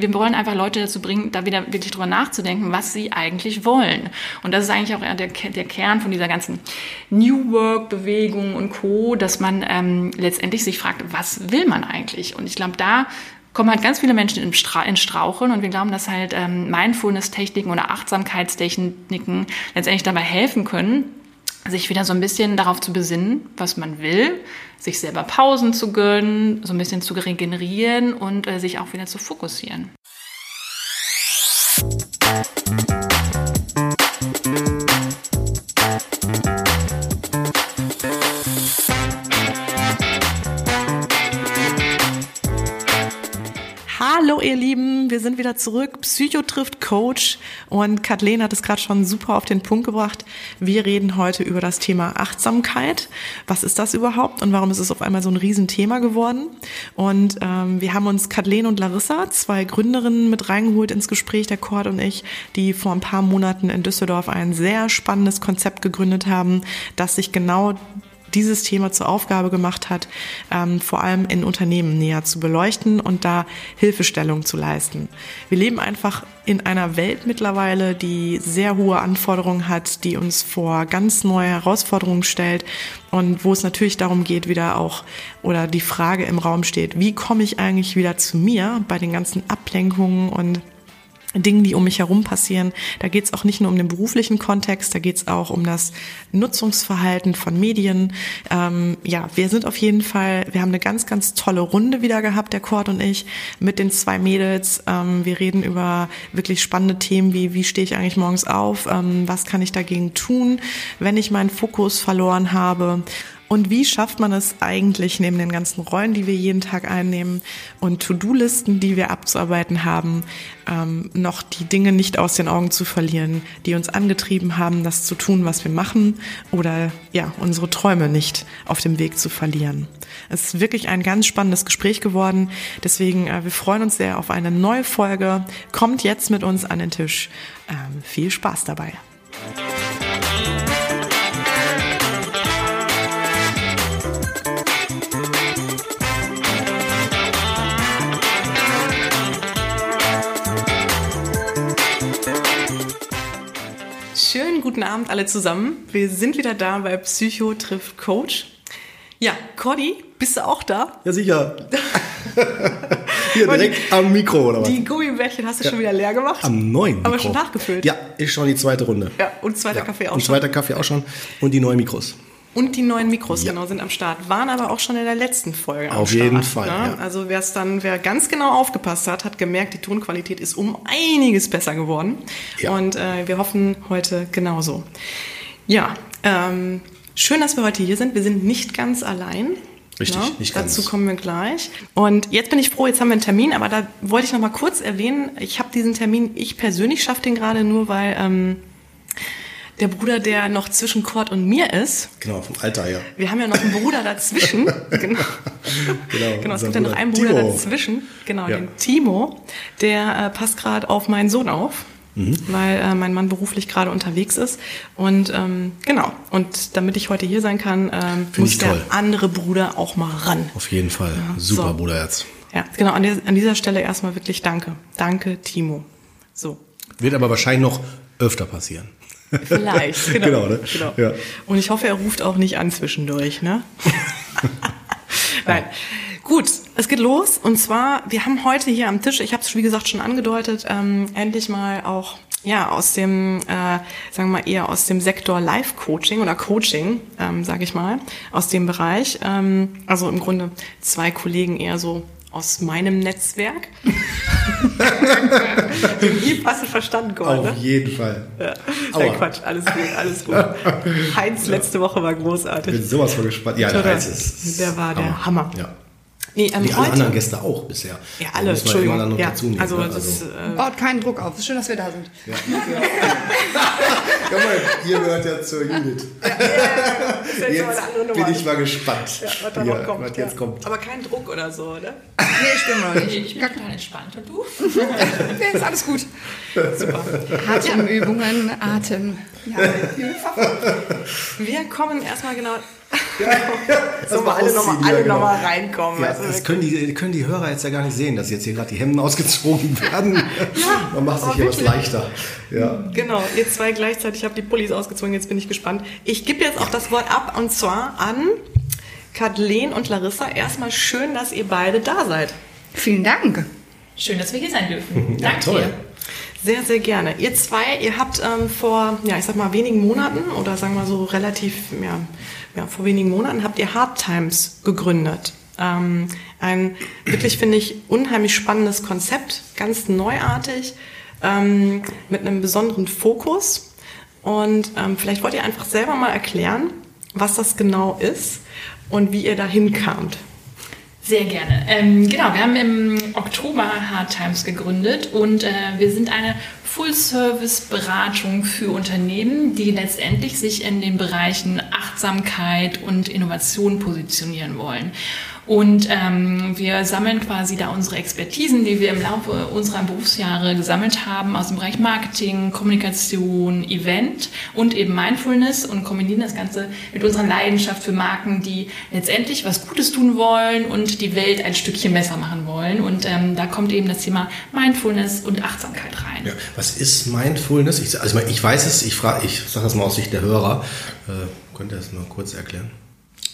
wir wollen einfach Leute dazu bringen, da wieder wirklich drüber nachzudenken, was sie eigentlich wollen. Und das ist eigentlich auch der, der Kern von dieser ganzen New Work-Bewegung und Co., dass man ähm, letztendlich sich fragt, was will man eigentlich? Und ich glaube, da kommen halt ganz viele Menschen in, Stra in Straucheln und wir glauben, dass halt ähm, Mindfulness-Techniken oder Achtsamkeitstechniken letztendlich dabei helfen können, sich wieder so ein bisschen darauf zu besinnen, was man will, sich selber Pausen zu gönnen, so ein bisschen zu regenerieren und äh, sich auch wieder zu fokussieren. Ihr Lieben, wir sind wieder zurück. Psycho trifft Coach und Kathleen hat es gerade schon super auf den Punkt gebracht. Wir reden heute über das Thema Achtsamkeit. Was ist das überhaupt und warum ist es auf einmal so ein Riesenthema geworden? Und ähm, wir haben uns Kathleen und Larissa, zwei Gründerinnen, mit reingeholt ins Gespräch, der Cord und ich, die vor ein paar Monaten in Düsseldorf ein sehr spannendes Konzept gegründet haben, das sich genau dieses Thema zur Aufgabe gemacht hat, ähm, vor allem in Unternehmen näher zu beleuchten und da Hilfestellung zu leisten. Wir leben einfach in einer Welt mittlerweile, die sehr hohe Anforderungen hat, die uns vor ganz neue Herausforderungen stellt und wo es natürlich darum geht, wieder auch oder die Frage im Raum steht, wie komme ich eigentlich wieder zu mir bei den ganzen Ablenkungen und Dingen, die um mich herum passieren. Da geht es auch nicht nur um den beruflichen Kontext, da geht es auch um das Nutzungsverhalten von Medien. Ähm, ja, wir sind auf jeden Fall, wir haben eine ganz, ganz tolle Runde wieder gehabt, der Cord und ich, mit den zwei Mädels. Ähm, wir reden über wirklich spannende Themen wie, wie stehe ich eigentlich morgens auf, ähm, was kann ich dagegen tun, wenn ich meinen Fokus verloren habe. Und wie schafft man es eigentlich neben den ganzen Rollen, die wir jeden Tag einnehmen und To-Do-Listen, die wir abzuarbeiten haben, ähm, noch die Dinge nicht aus den Augen zu verlieren, die uns angetrieben haben, das zu tun, was wir machen oder ja, unsere Träume nicht auf dem Weg zu verlieren. Es ist wirklich ein ganz spannendes Gespräch geworden. Deswegen, äh, wir freuen uns sehr auf eine neue Folge. Kommt jetzt mit uns an den Tisch. Ähm, viel Spaß dabei. Guten Abend alle zusammen. Wir sind wieder da bei Psycho trifft Coach. Ja, Cody, bist du auch da? Ja, sicher. Hier direkt am Mikro, oder was? Die Gummibärchen hast du ja. schon wieder leer gemacht? Am neuen Mikro. Aber schon nachgefüllt? Ja, ist schon die zweite Runde. Ja, und zweiter ja. Kaffee auch und schon. Und zweiter Kaffee auch schon. Und die neuen Mikros. Und die neuen Mikros, ja. genau, sind am Start. Waren aber auch schon in der letzten Folge Auf Start, jeden Fall. Ne? Ja. Also wer es dann, wer ganz genau aufgepasst hat, hat gemerkt, die Tonqualität ist um einiges besser geworden. Ja. Und äh, wir hoffen heute genauso. Ja, ähm, schön, dass wir heute hier sind. Wir sind nicht ganz allein. Richtig, ja, nicht ganz. Dazu kommen wir gleich. Und jetzt bin ich froh, jetzt haben wir einen Termin, aber da wollte ich noch mal kurz erwähnen, ich habe diesen Termin, ich persönlich schaffe den gerade nur, weil ähm, der Bruder, der noch zwischen Kurt und mir ist. Genau, vom Alter her. Wir haben ja noch einen Bruder dazwischen. genau. genau, genau es gibt ja noch einen Bruder Timo. dazwischen. Genau, ja. den Timo. Der äh, passt gerade auf meinen Sohn auf. Mhm. Weil äh, mein Mann beruflich gerade unterwegs ist. Und ähm, genau, und damit ich heute hier sein kann, ähm, muss der toll. andere Bruder auch mal ran. Auf jeden Fall. Ja, Super so. Bruderherz. Ja, genau, an, der, an dieser Stelle erstmal wirklich danke. Danke, Timo. So. Wird aber wahrscheinlich noch öfter passieren. Vielleicht, genau. genau, ne? genau. Ja. Und ich hoffe, er ruft auch nicht an zwischendurch, ne? Nein. Gut, es geht los. Und zwar, wir haben heute hier am Tisch, ich habe es wie gesagt schon angedeutet, ähm, endlich mal auch ja aus dem, äh, sagen wir mal eher aus dem Sektor Life Coaching oder Coaching, ähm, sage ich mal, aus dem Bereich. Ähm, also im Grunde zwei Kollegen eher so aus meinem Netzwerk. Hieb hast du verstanden, Gordon. Auf ne? jeden Fall. Ja. Nein, Quatsch, alles gut, alles gut. Heinz letzte Woche war großartig. Ich bin sowas von gespannt. Ja, der Heinz ist. Der war der Hammer. Ja. Nee, ähm, Wie alle anderen Gäste auch bisher. Ja, alle, Entschuldigung. Immer dann noch ja, dazu nehmen, also, ne? das also. Ist, äh, Baut keinen Druck auf. Es ist schön, dass wir da sind. Ja. Guck mal, ihr gehört ja zur Unit. Ja, ja, jetzt jetzt bin ich mal gespannt, ja, was, da noch kommt, was jetzt kommt. Aber kein Druck oder so, oder? Nee, ich bin mal nicht. Ich bin total entspannt. Und du? nee, ist alles gut. Super. Atemübungen, Atem. Ja, Wir kommen erstmal genau so mal alle nochmal alle noch mal reinkommen. Ja, weißt du, das können die, können die Hörer jetzt ja gar nicht sehen, dass jetzt hier gerade die Hemden ausgezogen werden. Man macht sich aber hier was leichter. Ja. Genau, ihr zwei gleichzeitig habt die Pullis ausgezogen, jetzt bin ich gespannt. Ich gebe jetzt auch das Wort ab und zwar an Kathleen und Larissa. Erstmal schön, dass ihr beide da seid. Vielen Dank. Schön, dass wir hier sein dürfen. Ja, Danke toll. Sehr, sehr gerne. Ihr zwei, ihr habt ähm, vor, ja, ich sag mal, wenigen Monaten oder sagen wir so relativ, ja, ja vor wenigen Monaten habt ihr Hard Times gegründet. Ähm, ein wirklich, finde ich, unheimlich spannendes Konzept, ganz neuartig, ähm, mit einem besonderen Fokus. Und ähm, vielleicht wollt ihr einfach selber mal erklären, was das genau ist und wie ihr dahin kamt. Sehr gerne. Ähm, genau, wir haben im Oktober Hard Times gegründet und äh, wir sind eine Full-Service-Beratung für Unternehmen, die letztendlich sich in den Bereichen Achtsamkeit und Innovation positionieren wollen. Und ähm, wir sammeln quasi da unsere Expertisen, die wir im Laufe unserer Berufsjahre gesammelt haben, aus dem Bereich Marketing, Kommunikation, Event und eben Mindfulness und kombinieren das Ganze mit unserer Leidenschaft für Marken, die letztendlich was Gutes tun wollen und die Welt ein Stückchen besser machen wollen. Und ähm, da kommt eben das Thema Mindfulness und Achtsamkeit rein. Ja, was ist Mindfulness? Ich, also ich weiß es, ich, ich sage das mal aus Sicht der Hörer. Äh, könnt ihr das mal kurz erklären?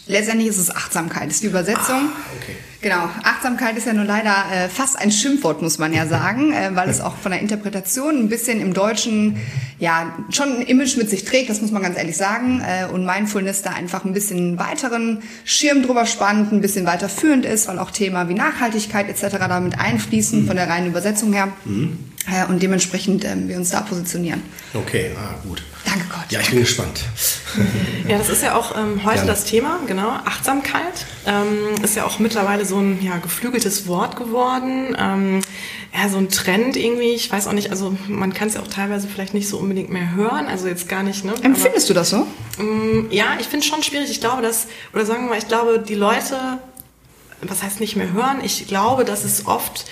Letztendlich ist es Achtsamkeit, ist die Übersetzung. okay. Genau, Achtsamkeit ist ja nur leider äh, fast ein Schimpfwort, muss man ja sagen, äh, weil es auch von der Interpretation ein bisschen im Deutschen ja schon ein Image mit sich trägt, das muss man ganz ehrlich sagen. Äh, und Mindfulness da einfach ein bisschen weiteren Schirm drüber spannt, ein bisschen weiter führend ist, weil auch Thema wie Nachhaltigkeit etc. damit einfließen von der reinen Übersetzung her. Äh, und dementsprechend ähm, wir uns da positionieren. Okay, ah, gut. Danke Gott. Ja, ich bin gespannt. Ja, das ist ja auch ähm, heute Gerne. das Thema, genau. Achtsamkeit ähm, ist ja auch mittlerweile so ein ja, geflügeltes Wort geworden. Ähm, ja, so ein Trend irgendwie. Ich weiß auch nicht, also man kann es ja auch teilweise vielleicht nicht so unbedingt mehr hören. Also jetzt gar nicht, ne? Aber- Empfindest du das so? Mm, Ja, ich finde es schon schwierig. Ich glaube, dass, oder sagen wir mal, ich glaube, die Leute, was heißt nicht mehr hören, ich glaube, dass es oft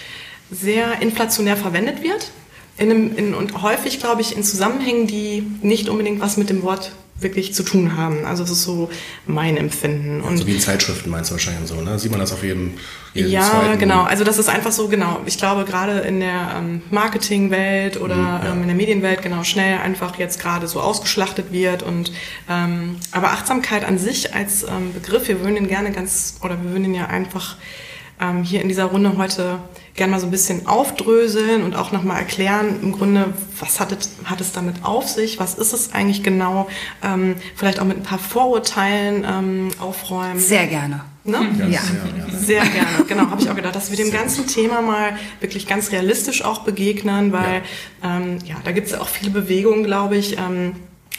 sehr inflationär verwendet wird. In einem, in, und häufig, glaube ich, in Zusammenhängen, die nicht unbedingt was mit dem Wort wirklich zu tun haben. Also das ist so mein Empfinden. Und So wie in Zeitschriften meinst du wahrscheinlich so, ne? Sieht man das auf jedem, jedem ja, genau. Also das ist einfach so, genau. Ich glaube, gerade in der ähm, Marketingwelt oder Mhm, ja. ähm, in der Medienwelt genau schnell einfach jetzt gerade so ausgeschlachtet wird. Und ähm, aber Achtsamkeit an sich als ähm, Begriff, wir würden ihn gerne ganz, oder wir würden ihn ja einfach ähm, hier in dieser Runde heute gerne mal so ein bisschen aufdröseln und auch nochmal erklären, im Grunde, was hat es, hat es damit auf sich, was ist es eigentlich genau, ähm, vielleicht auch mit ein paar Vorurteilen ähm, aufräumen. Sehr gerne. Ne? Ja, Ja. sehr, ja. Sehr gerne, genau, habe ich auch gedacht, dass wir dem ganzen Thema mal wirklich ganz realistisch auch begegnen, weil ja, ähm, ja da gibt es ja auch viele Bewegungen, glaube ich. Ähm,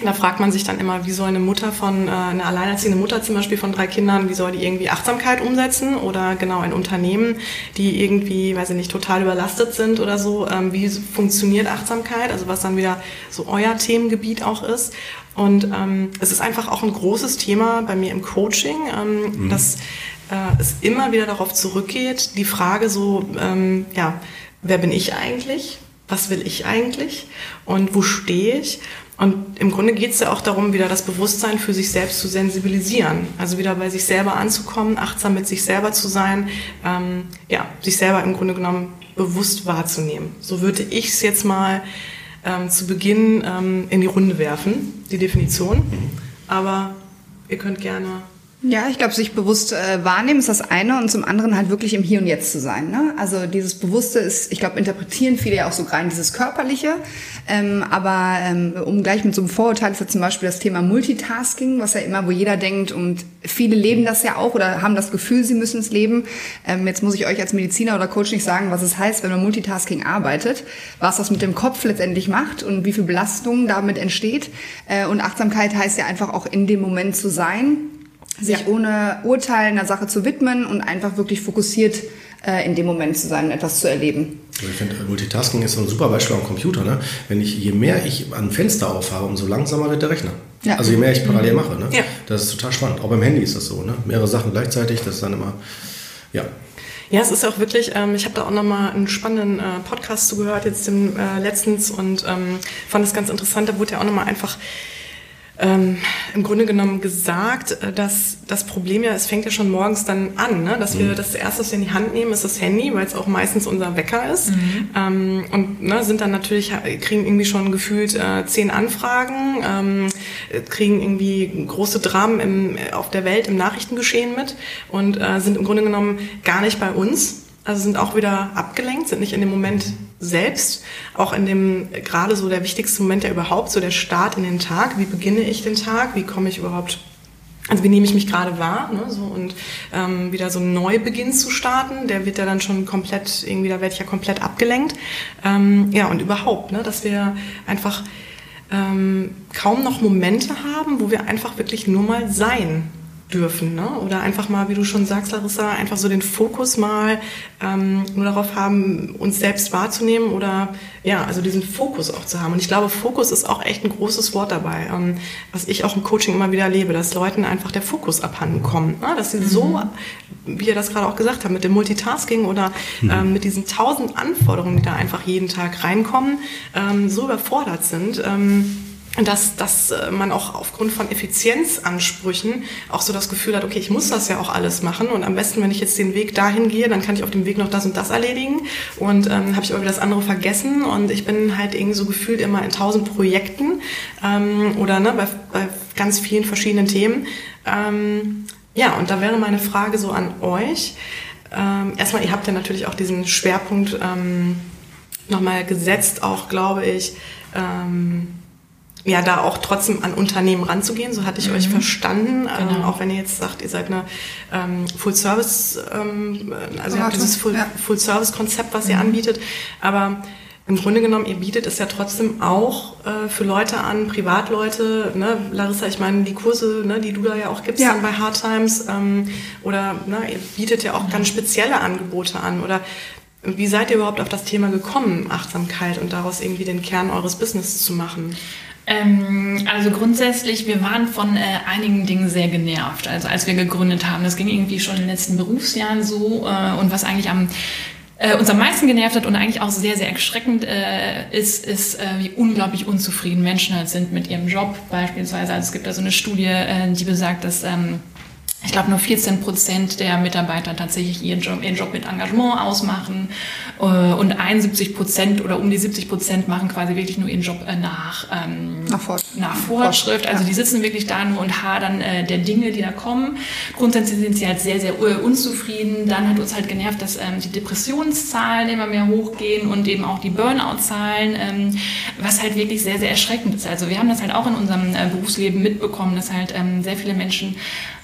da fragt man sich dann immer, wie soll eine Mutter von, äh, eine alleinerziehende Mutter zum Beispiel von drei Kindern, wie soll die irgendwie Achtsamkeit umsetzen oder genau ein Unternehmen, die irgendwie, weiß ich nicht, total überlastet sind oder so, ähm, wie funktioniert Achtsamkeit, also was dann wieder so euer Themengebiet auch ist. Und ähm, es ist einfach auch ein großes Thema bei mir im Coaching, ähm, dass äh, es immer wieder darauf zurückgeht, die Frage so, ähm, ja, wer bin ich eigentlich? Was will ich eigentlich? Und wo stehe ich? Und im Grunde geht es ja auch darum, wieder das Bewusstsein für sich selbst zu sensibilisieren. Also wieder bei sich selber anzukommen, achtsam mit sich selber zu sein, ähm, ja, sich selber im Grunde genommen bewusst wahrzunehmen. So würde ich es jetzt mal ähm, zu Beginn ähm, in die Runde werfen, die Definition. Aber ihr könnt gerne Ja, ich glaube, sich bewusst äh, wahrnehmen ist das eine und zum anderen halt wirklich im Hier und Jetzt zu sein. Ne? Also dieses Bewusste ist, ich glaube, interpretieren viele ja auch so rein dieses Körperliche. Ähm, aber ähm, um gleich mit so einem Vorurteil ist ja zum Beispiel das Thema Multitasking, was ja immer, wo jeder denkt und viele leben das ja auch oder haben das Gefühl, sie müssen es leben. Ähm, jetzt muss ich euch als Mediziner oder Coach nicht sagen, was es heißt, wenn man Multitasking arbeitet, was das mit dem Kopf letztendlich macht und wie viel Belastung damit entsteht. Äh, und Achtsamkeit heißt ja einfach auch in dem Moment zu sein sich Ja. ohne Urteil einer Sache zu widmen und einfach wirklich fokussiert äh, in dem Moment zu sein und etwas zu erleben. Also ich finde, Multitasking ist so ein super Beispiel am Computer. Ne? Wenn ich, je mehr ich ein Fenster aufhabe, umso langsamer wird der Rechner. Ja. Also je mehr ich parallel mache. Ne? Ja. Das ist total spannend. Auch beim Handy ist das so. Ne? Mehrere Sachen gleichzeitig, das ist dann immer, ja. Ja, es ist auch wirklich, ähm, ich habe da auch nochmal einen spannenden äh, Podcast zugehört, jetzt im, äh, letztens und ähm, fand es ganz interessant, da wurde ja auch nochmal einfach ähm, im Grunde genommen gesagt, äh, dass das Problem ja, es fängt ja schon morgens dann an, ne? dass wir das erste, was wir in die Hand nehmen, ist das Handy, weil es auch meistens unser Wecker ist. Mhm. Ähm, und ne, sind dann natürlich, kriegen irgendwie schon gefühlt äh, zehn Anfragen, ähm, kriegen irgendwie große Dramen im, auf der Welt im Nachrichtengeschehen mit und äh, sind im Grunde genommen gar nicht bei uns, also sind auch wieder abgelenkt, sind nicht in dem Moment selbst, auch in dem gerade so der wichtigste Moment ja überhaupt, so der Start in den Tag. Wie beginne ich den Tag? Wie komme ich überhaupt also wie nehme ich mich gerade wahr, ne, so und ähm, wieder so einen Neubeginn zu starten, der wird ja dann schon komplett irgendwie, da werde ich ja komplett abgelenkt, ähm, ja und überhaupt, ne, dass wir einfach ähm, kaum noch Momente haben, wo wir einfach wirklich nur mal sein dürfen. Ne? Oder einfach mal, wie du schon sagst, Larissa, einfach so den Fokus mal ähm, nur darauf haben, uns selbst wahrzunehmen oder ja, also diesen Fokus auch zu haben. Und ich glaube, Fokus ist auch echt ein großes Wort dabei, ähm, was ich auch im Coaching immer wieder erlebe, dass Leuten einfach der Fokus abhanden kommt. Ne? Dass sie mhm. so, wie ihr das gerade auch gesagt habt, mit dem Multitasking oder mhm. ähm, mit diesen tausend Anforderungen, die da einfach jeden Tag reinkommen, ähm, so überfordert sind. Ähm, dass, dass äh, man auch aufgrund von Effizienzansprüchen auch so das Gefühl hat, okay, ich muss das ja auch alles machen und am besten, wenn ich jetzt den Weg dahin gehe, dann kann ich auf dem Weg noch das und das erledigen und ähm, habe ich irgendwie das andere vergessen und ich bin halt irgendwie so gefühlt immer in tausend Projekten ähm, oder ne, bei, bei ganz vielen verschiedenen Themen. Ähm, ja, und da wäre meine Frage so an euch. Ähm, erstmal, ihr habt ja natürlich auch diesen Schwerpunkt ähm, nochmal gesetzt, auch glaube ich, ähm, ja, da auch trotzdem an Unternehmen ranzugehen, so hatte ich mhm. euch verstanden, ähm, genau. ähm, auch wenn ihr jetzt sagt, ihr seid eine ähm, Full-Service, ähm, also ihr habt dieses Full-Service-Konzept, was mhm. ihr anbietet, aber im Grunde genommen, ihr bietet es ja trotzdem auch äh, für Leute an, Privatleute, ne? Larissa, ich meine, die Kurse, ne, die du da ja auch gibst ja. dann bei Hard Times, ähm, oder ne, ihr bietet ja auch ganz spezielle Angebote an, oder wie seid ihr überhaupt auf das Thema gekommen, Achtsamkeit und daraus irgendwie den Kern eures Business zu machen? Ähm, also grundsätzlich, wir waren von äh, einigen Dingen sehr genervt, also als wir gegründet haben. Das ging irgendwie schon in den letzten Berufsjahren so. Äh, und was eigentlich am äh, uns am meisten genervt hat und eigentlich auch sehr, sehr erschreckend äh, ist, ist, äh, wie unglaublich unzufrieden Menschen halt sind mit ihrem Job beispielsweise. Also es gibt da so eine Studie, äh, die besagt, dass ähm, ich glaube, nur 14 Prozent der Mitarbeiter tatsächlich ihren Job, ihren Job mit Engagement ausmachen äh, und 71 Prozent oder um die 70 Prozent machen quasi wirklich nur ihren Job äh, nach, ähm, nach, Fort nach Fortschritt. Also die sitzen wirklich da nur und hadern äh, der Dinge, die da kommen. Grundsätzlich sind sie halt sehr, sehr unzufrieden. Dann hat uns halt genervt, dass ähm, die Depressionszahlen immer mehr hochgehen und eben auch die Burnout-Zahlen, ähm, was halt wirklich sehr, sehr erschreckend ist. Also wir haben das halt auch in unserem Berufsleben mitbekommen, dass halt sehr viele Menschen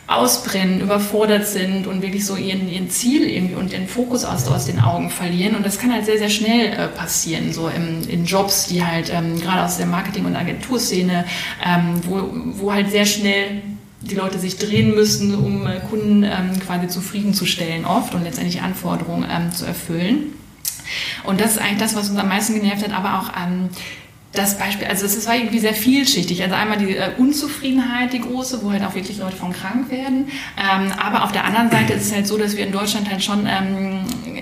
ausbrennen, überfordert sind und wirklich so ihren, ihren Ziel irgendwie und den Fokus aus, aus den Augen verlieren. Und das kann halt sehr, sehr schnell äh, passieren, so im, in Jobs, die halt ähm, gerade aus der Marketing- und Agenturszene, ähm, wo, wo halt sehr schnell die Leute sich drehen müssen, um äh, Kunden ähm, quasi zufriedenzustellen oft und letztendlich Anforderungen ähm, zu erfüllen. Und das ist eigentlich das, was uns am meisten genervt hat, aber auch ähm, das Beispiel, also es war irgendwie sehr vielschichtig. Also einmal die äh, Unzufriedenheit, die große, wo halt auch wirklich Leute von krank werden. Ähm, aber auf der anderen Seite ist es halt so, dass wir in Deutschland halt schon ähm,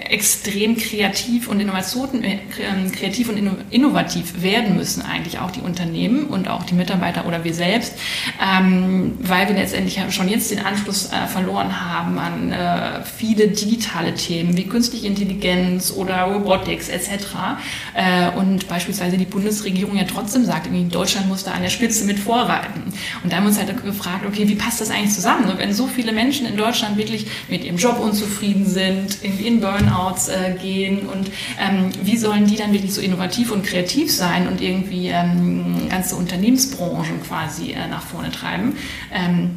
extrem kreativ und äh, ähm, kreativ und innovativ werden müssen, eigentlich auch die Unternehmen und auch die Mitarbeiter oder wir selbst, ähm, weil wir letztendlich schon jetzt den Anschluss äh, verloren haben an äh, viele digitale Themen wie künstliche Intelligenz oder Robotics etc. Äh, und beispielsweise die Bundesregierung Regierung ja trotzdem sagt, Deutschland muss da an der Spitze mit vorreiten. Und da haben wir uns halt gefragt, okay, wie passt das eigentlich zusammen? Und wenn so viele Menschen in Deutschland wirklich mit ihrem Job unzufrieden sind, irgendwie in Burnouts äh, gehen und ähm, wie sollen die dann wirklich so innovativ und kreativ sein und irgendwie ähm, ganze Unternehmensbranchen quasi äh, nach vorne treiben? Ähm,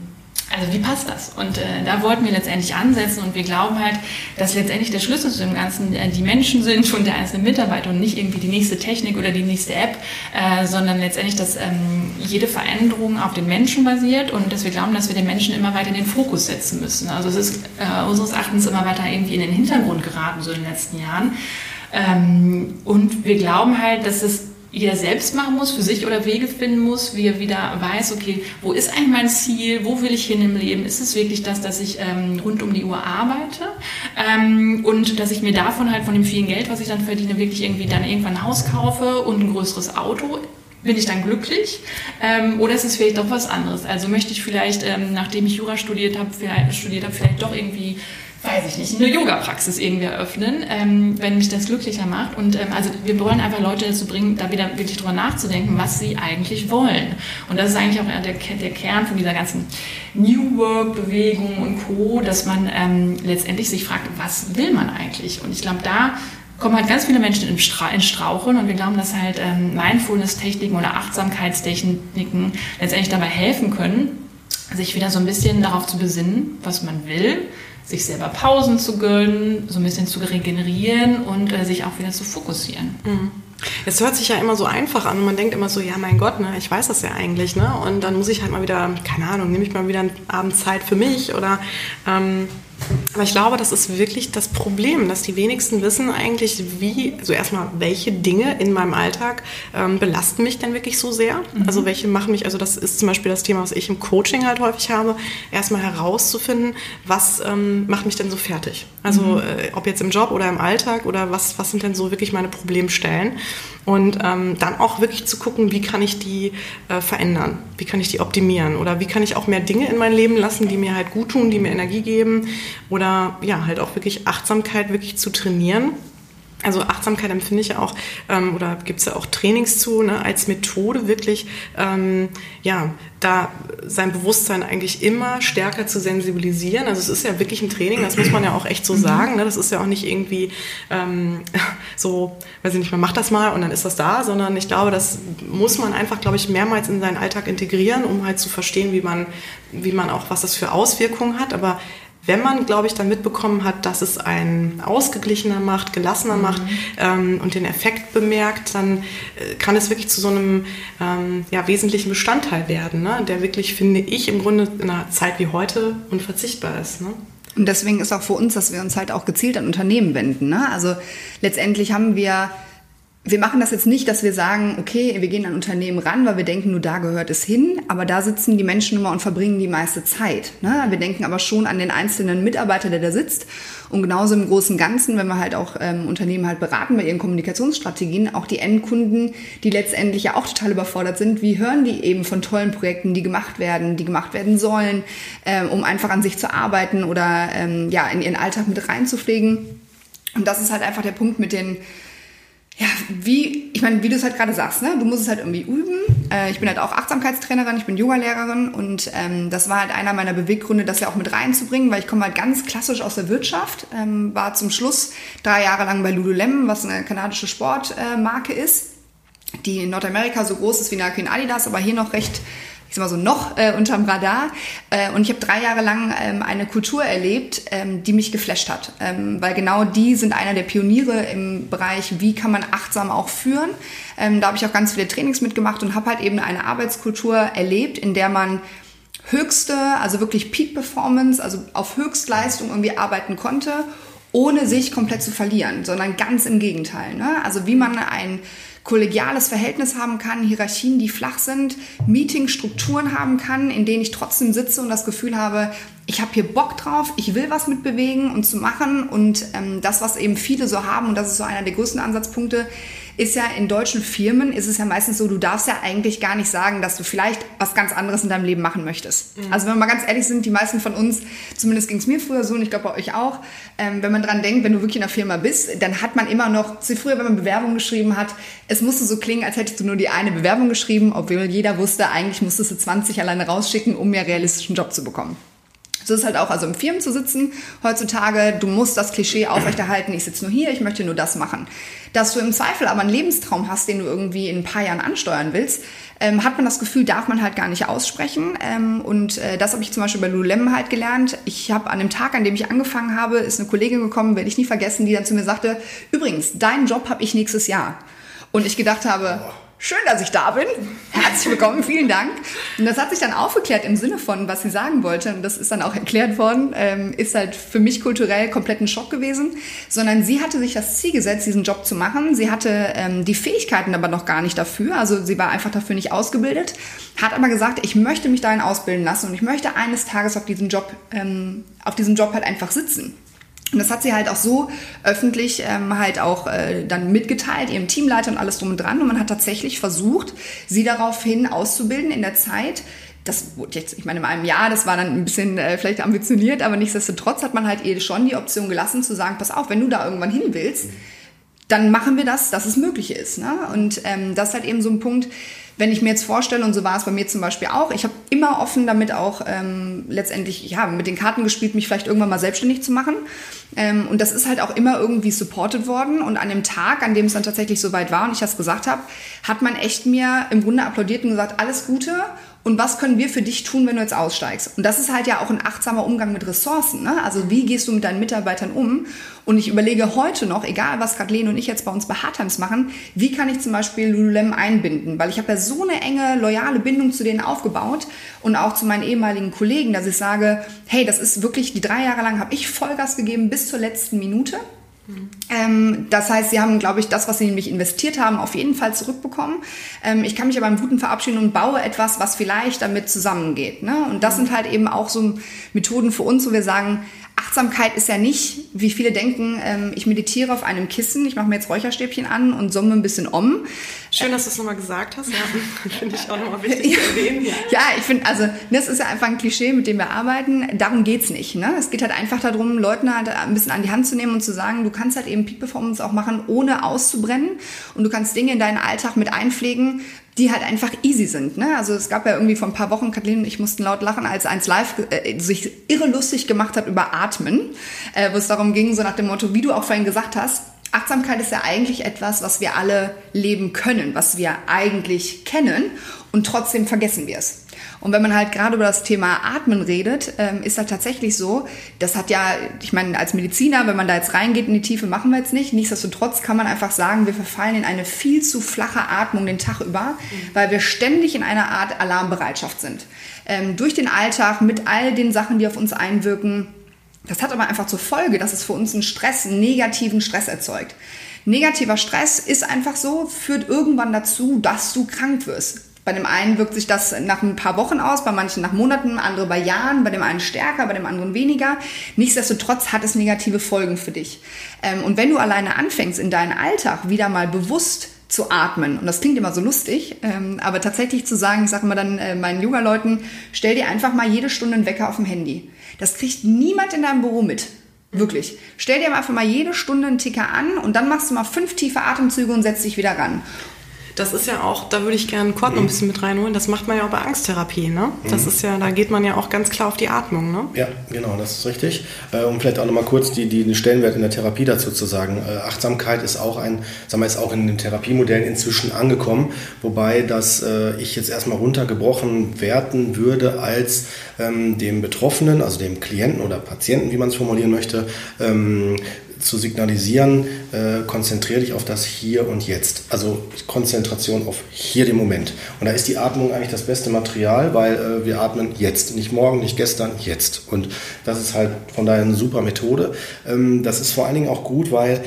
also wie passt das? Und äh, da wollten wir letztendlich ansetzen und wir glauben halt, dass letztendlich der Schlüssel zu dem Ganzen äh, die Menschen sind und der einzelne Mitarbeiter und nicht irgendwie die nächste Technik oder die nächste App, äh, sondern letztendlich, dass ähm, jede Veränderung auf den Menschen basiert und dass wir glauben, dass wir den Menschen immer weiter in den Fokus setzen müssen. Also es ist äh, unseres Erachtens immer weiter irgendwie in den Hintergrund geraten so in den letzten Jahren. Ähm, und wir glauben halt, dass es jeder selbst machen muss, für sich oder Wege finden muss, wie er wieder weiß, okay, wo ist eigentlich mein Ziel, wo will ich hin im Leben? Ist es wirklich das, dass ich ähm, rund um die Uhr arbeite ähm, und dass ich mir davon halt von dem vielen Geld, was ich dann verdiene, wirklich irgendwie dann irgendwann ein Haus kaufe und ein größeres Auto bin ich dann glücklich? Ähm, oder ist es vielleicht doch was anderes? Also möchte ich vielleicht, ähm, nachdem ich Jura studiert habe, studiert habe, vielleicht doch irgendwie weiß ich nicht, eine Yoga-Praxis irgendwie eröffnen, ähm, wenn mich das glücklicher macht. Und ähm, also wir wollen einfach Leute dazu bringen, da wieder wirklich drüber nachzudenken, was sie eigentlich wollen. Und das ist eigentlich auch der, der Kern von dieser ganzen New Work-Bewegung und Co., dass man ähm, letztendlich sich fragt, was will man eigentlich? Und ich glaube, da kommen halt ganz viele Menschen in, Stra in Straucheln und wir glauben, dass halt ähm, Mindfulness-Techniken oder Achtsamkeitstechniken letztendlich dabei helfen können, sich wieder so ein bisschen darauf zu besinnen, was man will, sich selber Pausen zu gönnen, so ein bisschen zu regenerieren und äh, sich auch wieder zu fokussieren. Mhm. Es hört sich ja immer so einfach an und man denkt immer so, ja mein Gott, ne, ich weiß das ja eigentlich, ne? Und dann muss ich halt mal wieder, keine Ahnung, nehme ich mal wieder einen Abend Zeit für mich oder ähm, aber ich glaube, das ist wirklich das Problem, dass die wenigsten wissen eigentlich, wie, also erstmal, welche Dinge in meinem Alltag ähm, belasten mich denn wirklich so sehr? Mhm. Also welche machen mich, also das ist zum Beispiel das Thema, was ich im Coaching halt häufig habe, erstmal herauszufinden, was ähm, macht mich denn so fertig? Also mhm. äh, ob jetzt im Job oder im Alltag oder was, was sind denn so wirklich meine Problemstellen? Und ähm, dann auch wirklich zu gucken, wie kann ich die äh, verändern? Wie kann ich die optimieren? Oder wie kann ich auch mehr Dinge in mein Leben lassen, die mir halt gut tun, die mir Energie geben? Oder ja, halt auch wirklich Achtsamkeit wirklich zu trainieren also Achtsamkeit empfinde ich ja auch, ähm, oder gibt es ja auch Trainings zu, ne, als Methode wirklich, ähm, ja, da sein Bewusstsein eigentlich immer stärker zu sensibilisieren. Also es ist ja wirklich ein Training, das muss man ja auch echt so sagen. Ne? Das ist ja auch nicht irgendwie ähm, so, weiß ich nicht, man macht das mal und dann ist das da, sondern ich glaube, das muss man einfach, glaube ich, mehrmals in seinen Alltag integrieren, um halt zu verstehen, wie man, wie man auch, was das für Auswirkungen hat. Aber wenn man, glaube ich, dann mitbekommen hat, dass es einen ausgeglichener macht, gelassener mhm. macht ähm, und den Effekt bemerkt, dann äh, kann es wirklich zu so einem ähm, ja, wesentlichen Bestandteil werden, ne? der wirklich, finde ich, im Grunde in einer Zeit wie heute unverzichtbar ist. Ne? Und deswegen ist auch für uns, dass wir uns halt auch gezielt an Unternehmen wenden. Ne? Also letztendlich haben wir wir machen das jetzt nicht, dass wir sagen, okay, wir gehen an Unternehmen ran, weil wir denken, nur da gehört es hin, aber da sitzen die Menschen immer und verbringen die meiste Zeit. Ne? Wir denken aber schon an den einzelnen Mitarbeiter, der da sitzt. Und genauso im großen Ganzen, wenn wir halt auch ähm, Unternehmen halt beraten bei ihren Kommunikationsstrategien, auch die Endkunden, die letztendlich ja auch total überfordert sind, wie hören die eben von tollen Projekten, die gemacht werden, die gemacht werden sollen, ähm, um einfach an sich zu arbeiten oder ähm, ja in ihren Alltag mit reinzupflegen. Und das ist halt einfach der Punkt mit den ja, wie, ich meine, wie du es halt gerade sagst, ne? du musst es halt irgendwie üben. Äh, ich bin halt auch Achtsamkeitstrainerin, ich bin Yogalehrerin und ähm, das war halt einer meiner Beweggründe, das ja auch mit reinzubringen, weil ich komme halt ganz klassisch aus der Wirtschaft, ähm, war zum Schluss drei Jahre lang bei Lululemon, was eine kanadische Sportmarke äh, ist, die in Nordamerika so groß ist wie Nike und Adidas, aber hier noch recht ich sag mal so, noch äh, unterm Radar. Äh, und ich habe drei Jahre lang ähm, eine Kultur erlebt, ähm, die mich geflasht hat. Ähm, weil genau die sind einer der Pioniere im Bereich, wie kann man achtsam auch führen. Ähm, da habe ich auch ganz viele Trainings mitgemacht und habe halt eben eine Arbeitskultur erlebt, in der man höchste, also wirklich Peak Performance, also auf Höchstleistung irgendwie arbeiten konnte, ohne sich komplett zu verlieren, sondern ganz im Gegenteil. Ne? Also wie man ein kollegiales Verhältnis haben kann, Hierarchien, die flach sind, Meetingstrukturen haben kann, in denen ich trotzdem sitze und das Gefühl habe, ich habe hier Bock drauf, ich will was mitbewegen und zu machen. Und ähm, das, was eben viele so haben und das ist so einer der größten Ansatzpunkte, ist ja in deutschen Firmen ist es ja meistens so, du darfst ja eigentlich gar nicht sagen, dass du vielleicht was ganz anderes in deinem Leben machen möchtest. Mhm. Also wenn wir mal ganz ehrlich sind, die meisten von uns, zumindest ging es mir früher so und ich glaube bei euch auch, ähm, wenn man dran denkt, wenn du wirklich in einer Firma bist, dann hat man immer noch, so früher, wenn man Bewerbung geschrieben hat, es musste so klingen, als hättest du nur die eine Bewerbung geschrieben, obwohl jeder wusste, eigentlich musstest du 20 alleine rausschicken, um mehr realistischen Job zu bekommen. So ist halt auch, also im Firmen zu sitzen heutzutage, du musst das Klischee aufrechterhalten, ich sitze nur hier, ich möchte nur das machen. Dass du im Zweifel aber einen Lebenstraum hast, den du irgendwie in ein paar Jahren ansteuern willst, ähm, hat man das Gefühl, darf man halt gar nicht aussprechen. Ähm, und äh, das habe ich zum Beispiel bei Lululemon halt gelernt. Ich habe an dem Tag, an dem ich angefangen habe, ist eine Kollegin gekommen, werde ich nie vergessen, die dann zu mir sagte, übrigens, deinen Job habe ich nächstes Jahr. Und ich gedacht habe, Schön, dass ich da bin. Herzlich willkommen, vielen Dank. Und das hat sich dann aufgeklärt im Sinne von, was sie sagen wollte. Und das ist dann auch erklärt worden, ähm, ist halt für mich kulturell komplett ein Schock gewesen. Sondern sie hatte sich das Ziel gesetzt, diesen Job zu machen. Sie hatte ähm, die Fähigkeiten aber noch gar nicht dafür. Also sie war einfach dafür nicht ausgebildet. Hat aber gesagt, ich möchte mich dahin ausbilden lassen und ich möchte eines Tages auf diesem Job, ähm, auf diesem Job halt einfach sitzen. Und das hat sie halt auch so öffentlich ähm, halt auch äh, dann mitgeteilt, ihrem Teamleiter und alles drum und dran. Und man hat tatsächlich versucht, sie daraufhin auszubilden in der Zeit, das wurde jetzt, ich meine, in einem Jahr, das war dann ein bisschen äh, vielleicht ambitioniert, aber nichtsdestotrotz hat man halt ihr schon die Option gelassen zu sagen, pass auf, wenn du da irgendwann hin willst, dann machen wir das, dass es möglich ist. Ne? Und ähm, das ist halt eben so ein Punkt, wenn ich mir jetzt vorstelle, und so war es bei mir zum Beispiel auch, ich habe immer offen damit auch ähm, letztendlich, ja, mit den Karten gespielt, mich vielleicht irgendwann mal selbstständig zu machen. Ähm, und das ist halt auch immer irgendwie supported worden. Und an dem Tag, an dem es dann tatsächlich soweit war und ich das gesagt habe, hat man echt mir im Grunde applaudiert und gesagt, alles Gute und was können wir für dich tun, wenn du jetzt aussteigst? Und das ist halt ja auch ein achtsamer Umgang mit Ressourcen. Ne? Also wie gehst du mit deinen Mitarbeitern um? Und ich überlege heute noch, egal was Kathleen und ich jetzt bei uns bei Hardtimes machen, wie kann ich zum Beispiel Lululem einbinden? Weil ich habe ja so eine enge, loyale Bindung zu denen aufgebaut und auch zu meinen ehemaligen Kollegen, dass ich sage, hey, das ist wirklich, die drei Jahre lang habe ich Vollgas gegeben bis zur letzten Minute. Ähm, das heißt, sie haben, glaube ich, das, was sie nämlich investiert haben, auf jeden Fall zurückbekommen. Ähm, ich kann mich aber im Guten verabschieden und baue etwas, was vielleicht damit zusammengeht. Ne? Und das sind halt eben auch so Methoden für uns, wo wir sagen, Achtsamkeit ist ja nicht, wie viele denken, ähm, ich meditiere auf einem Kissen, ich mache mir jetzt Räucherstäbchen an und summe ein bisschen um. Schön, dass du es nochmal gesagt hast. Ja, finde ich auch nochmal wichtig zu erwähnen. Ja, ja ich finde, also das ist ja einfach ein Klischee, mit dem wir arbeiten. Darum geht's nicht. Ne? Es geht halt einfach darum, Leuten halt ein bisschen an die Hand zu nehmen und zu sagen, du kannst halt eben Peak Performance auch machen, ohne auszubrennen. Und du kannst Dinge in deinen Alltag mit einpflegen, die halt einfach easy sind. Ne? Also es gab ja irgendwie vor ein paar Wochen, Kathleen und ich mussten laut lachen, als eins live äh, sich irre lustig gemacht hat über Atmen, äh, wo es darum ging, so nach dem Motto, wie du auch vorhin gesagt hast, Achtsamkeit ist ja eigentlich etwas, was wir alle leben können, was wir eigentlich kennen und trotzdem vergessen wir es. Und wenn man halt gerade über das Thema Atmen redet, ähm, ist das tatsächlich so, das hat ja, ich meine, als Mediziner, wenn man da jetzt reingeht in die Tiefe, machen wir jetzt nicht. Nichtsdestotrotz kann man einfach sagen, wir verfallen in eine viel zu flache Atmung den Tag über, mhm. weil wir ständig in einer Art Alarmbereitschaft sind. Ähm, durch den Alltag mit all den Sachen, die auf uns einwirken, das hat aber einfach zur Folge, dass es für uns einen Stress, einen negativen Stress erzeugt. Negativer Stress ist einfach so, führt irgendwann dazu, dass du krank wirst. Bei dem einen wirkt sich das nach ein paar Wochen aus, bei manchen nach Monaten, andere bei Jahren, bei dem einen stärker, bei dem anderen weniger. Nichtsdestotrotz hat es negative Folgen für dich. Ähm, und wenn du alleine anfängst, in deinen Alltag wieder mal bewusst zu atmen. Und das klingt immer so lustig, ähm, aber tatsächlich zu sagen, ich sage immer dann äh, meinen Yoga-Leuten, stell dir einfach mal jede Stunde einen Wecker auf dem Handy. Das kriegt niemand in deinem Büro mit. Wirklich. Stell dir einfach mal jede Stunde einen Ticker an und dann machst du mal fünf tiefe Atemzüge und setzt dich wieder ran. Das ist ja auch, da würde ich gerne Kurt noch ein bisschen mit reinholen. Das macht man ja auch bei Angsttherapie, ne? Das mhm. ist ja, da geht man ja auch ganz klar auf die Atmung, ne? Ja, genau, das ist richtig. Äh, um vielleicht auch nochmal kurz die, die, den Stellenwert in der Therapie dazu zu sagen. Äh, Achtsamkeit ist auch ein, sagen wir, ist auch in den Therapiemodellen inzwischen angekommen, wobei das äh, ich jetzt erstmal runtergebrochen werten würde als ähm, dem Betroffenen, also dem Klienten oder Patienten, wie man es formulieren möchte, ähm, zu signalisieren, äh, konzentriere dich auf das Hier und Jetzt. Also Konzentration auf hier den Moment. Und da ist die Atmung eigentlich das beste Material, weil äh, wir atmen jetzt, nicht morgen, nicht gestern, jetzt. Und das ist halt von daher eine super Methode. Ähm, das ist vor allen Dingen auch gut, weil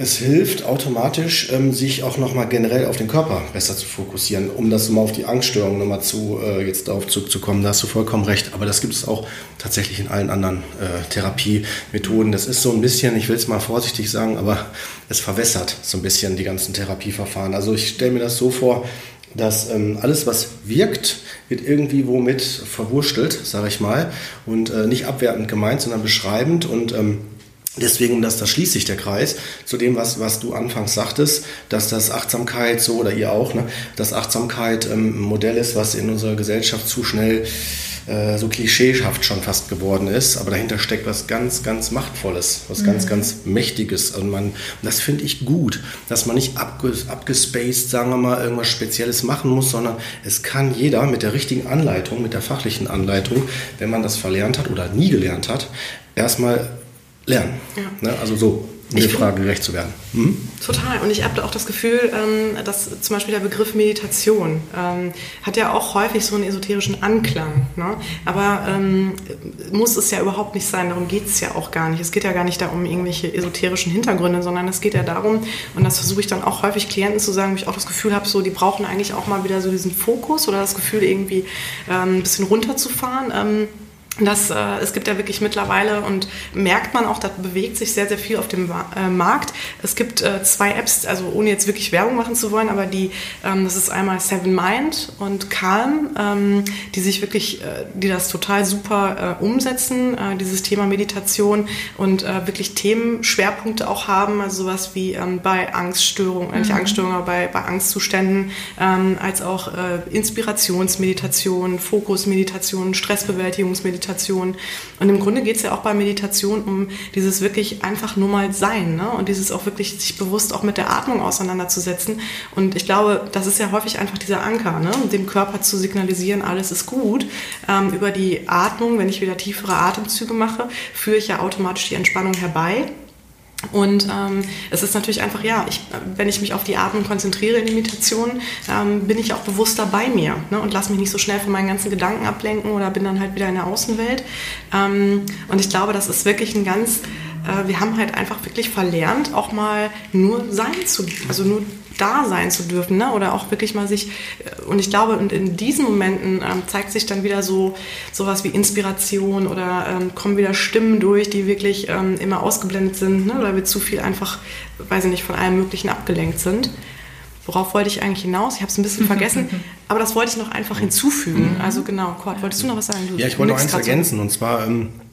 es hilft automatisch, ähm, sich auch nochmal generell auf den Körper besser zu fokussieren, um das mal auf die Angststörung nochmal zu, äh, jetzt darauf zurückzukommen. Da hast du vollkommen recht. Aber das gibt es auch tatsächlich in allen anderen äh, Therapiemethoden. Das ist so ein bisschen, ich will es mal vorsichtig sagen, aber es verwässert so ein bisschen die ganzen Therapieverfahren. Also ich stelle mir das so vor, dass ähm, alles, was wirkt, wird irgendwie womit verwurstelt, sage ich mal, und äh, nicht abwertend gemeint, sondern beschreibend und ähm, Deswegen, dass das schließt sich der Kreis zu dem, was, was du anfangs sagtest, dass das Achtsamkeit so oder ihr auch, ne, dass Achtsamkeit ähm, ein Modell ist, was in unserer Gesellschaft zu schnell äh, so klischeehaft schon fast geworden ist, aber dahinter steckt was ganz, ganz Machtvolles, was mhm. ganz, ganz Mächtiges. Und man, das finde ich gut, dass man nicht abges abgespaced, sagen wir mal, irgendwas Spezielles machen muss, sondern es kann jeder mit der richtigen Anleitung, mit der fachlichen Anleitung, wenn man das verlernt hat oder nie gelernt hat, erstmal lernen. Ja. Ne? Also so um der Frage gerecht zu werden. Mhm. Total. Und ich habe auch das Gefühl, ähm, dass zum Beispiel der Begriff Meditation ähm, hat ja auch häufig so einen esoterischen Anklang. Ne? Aber ähm, muss es ja überhaupt nicht sein. Darum geht es ja auch gar nicht. Es geht ja gar nicht darum, irgendwelche esoterischen Hintergründe, sondern es geht ja darum, und das versuche ich dann auch häufig Klienten zu sagen, wo ich auch das Gefühl habe, so, die brauchen eigentlich auch mal wieder so diesen Fokus oder das Gefühl, irgendwie ähm, ein bisschen runterzufahren. Ähm, Das, äh, es gibt ja wirklich mittlerweile und merkt man auch, da bewegt sich sehr, sehr viel auf dem äh, Markt. Es gibt äh, zwei Apps, also ohne jetzt wirklich Werbung machen zu wollen, aber die, ähm, das ist einmal Seven Mind und Calm, ähm, die sich wirklich, äh, die das total super äh, umsetzen, äh, dieses Thema Meditation und wirklich Themenschwerpunkte auch haben, also sowas wie ähm, bei Angststörungen, äh, nicht mhm. Angststörungen, aber bei, bei Angstzuständen, ähm, als auch Inspirationsmeditation, Fokusmeditation, Stressbewältigungsmeditation, Meditation. Und im Grunde geht es ja auch bei Meditation um dieses wirklich einfach nur mal Sein ne? und dieses auch wirklich sich bewusst auch mit der Atmung auseinanderzusetzen. Und ich glaube, das ist ja häufig einfach dieser Anker, ne? dem Körper zu signalisieren, alles ist gut. Ähm, über die Atmung, wenn ich wieder tiefere Atemzüge mache, führe ich ja automatisch die Entspannung herbei. Und ähm, es ist natürlich einfach, ja, ich, wenn ich mich auf die Atmung konzentriere in Imitation, ähm, bin ich auch bewusster bei mir ne, und lasse mich nicht so schnell von meinen ganzen Gedanken ablenken oder bin dann halt wieder in der Außenwelt. Ähm, und ich glaube, das ist wirklich ein ganz, wir haben halt einfach wirklich verlernt, auch mal nur sein zu, also nur da sein zu dürfen, ne? oder auch wirklich mal sich, äh, und ich glaube, und in diesen Momenten ähm, zeigt sich dann wieder so sowas wie Inspiration oder ähm, kommen wieder Stimmen durch, die wirklich ähm, immer ausgeblendet sind, ne? oder wir zu viel einfach, weiß ich nicht, von allem Möglichen abgelenkt sind. Worauf wollte ich eigentlich hinaus? Ich habe es ein bisschen vergessen, aber das wollte ich noch einfach hinzufügen. Mhm. Also genau, Kurt, wolltest du noch was sagen? Du, ja, ich wollte noch eins ergänzen, und zwar... Ähm äh,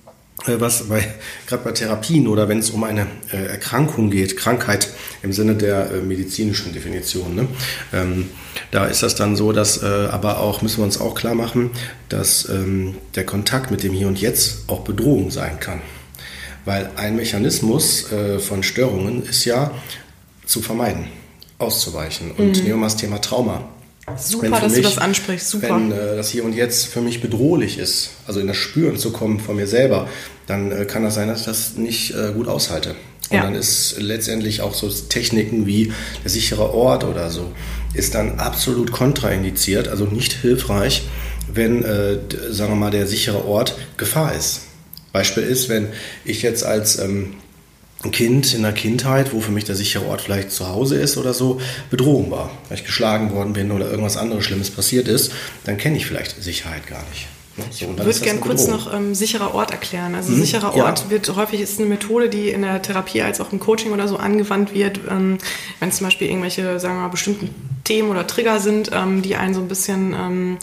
was bei, gerade bei Therapien oder wenn es um eine äh, Erkrankung geht, Krankheit im Sinne der äh, medizinischen Definition, ne? ähm, da ist das dann so, dass äh, aber auch, müssen wir uns auch klar machen, dass ähm, der Kontakt mit dem Hier und Jetzt auch Bedrohung sein kann. Weil ein Mechanismus äh, von Störungen ist ja zu vermeiden, auszuweichen. Und mhm. nehmen wir mal das Thema Trauma. Super, dass mich, du das ansprichst. Super. Wenn äh, das Hier und Jetzt für mich bedrohlich ist, also in das Spüren zu kommen von mir selber, dann äh, kann das sein, dass ich das nicht äh, gut aushalte. Und ja. dann ist letztendlich auch so Techniken wie der sichere Ort oder so, ist dann absolut kontraindiziert, also nicht hilfreich, wenn, äh, sagen wir mal, der sichere Ort Gefahr ist. Beispiel ist, wenn ich jetzt als ähm, Kind in der Kindheit, wo für mich der sichere Ort vielleicht zu Hause ist oder so, Bedrohung war, weil ich geschlagen worden bin oder irgendwas anderes Schlimmes passiert ist, dann kenne ich vielleicht Sicherheit gar nicht. So, ich würde gerne kurz noch ähm, sicherer Ort erklären. Also hm, sicherer Ort ja. wird häufig ist eine Methode, die in der Therapie als auch im Coaching oder so angewandt wird, ähm, wenn es zum Beispiel irgendwelche, sagen wir mal, bestimmten Themen oder Trigger sind, ähm, die einen so ein bisschen ähm,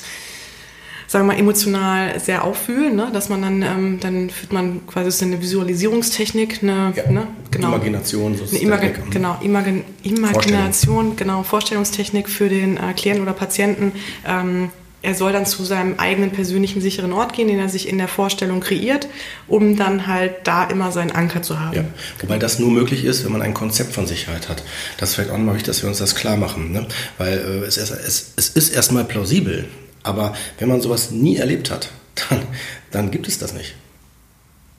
sagen wir mal, emotional sehr auffühlen, ne? dass man dann, ähm, dann führt man quasi so eine Visualisierungstechnik, eine, ja. ne? genau. Imagination, so eine Imag genau, Imagin Imagination, genau, Vorstellungstechnik für den äh, Klienten oder Patienten. Ähm, er soll dann zu seinem eigenen persönlichen sicheren Ort gehen, den er sich in der Vorstellung kreiert, um dann halt da immer seinen Anker zu haben. Ja, wobei das nur möglich ist, wenn man ein Konzept von Sicherheit hat. Das vielleicht auch nochmal wichtig, dass wir uns das klar machen. Ne? Weil äh, es, es, es ist erstmal plausibel, aber wenn man sowas nie erlebt hat, dann, dann gibt es das nicht.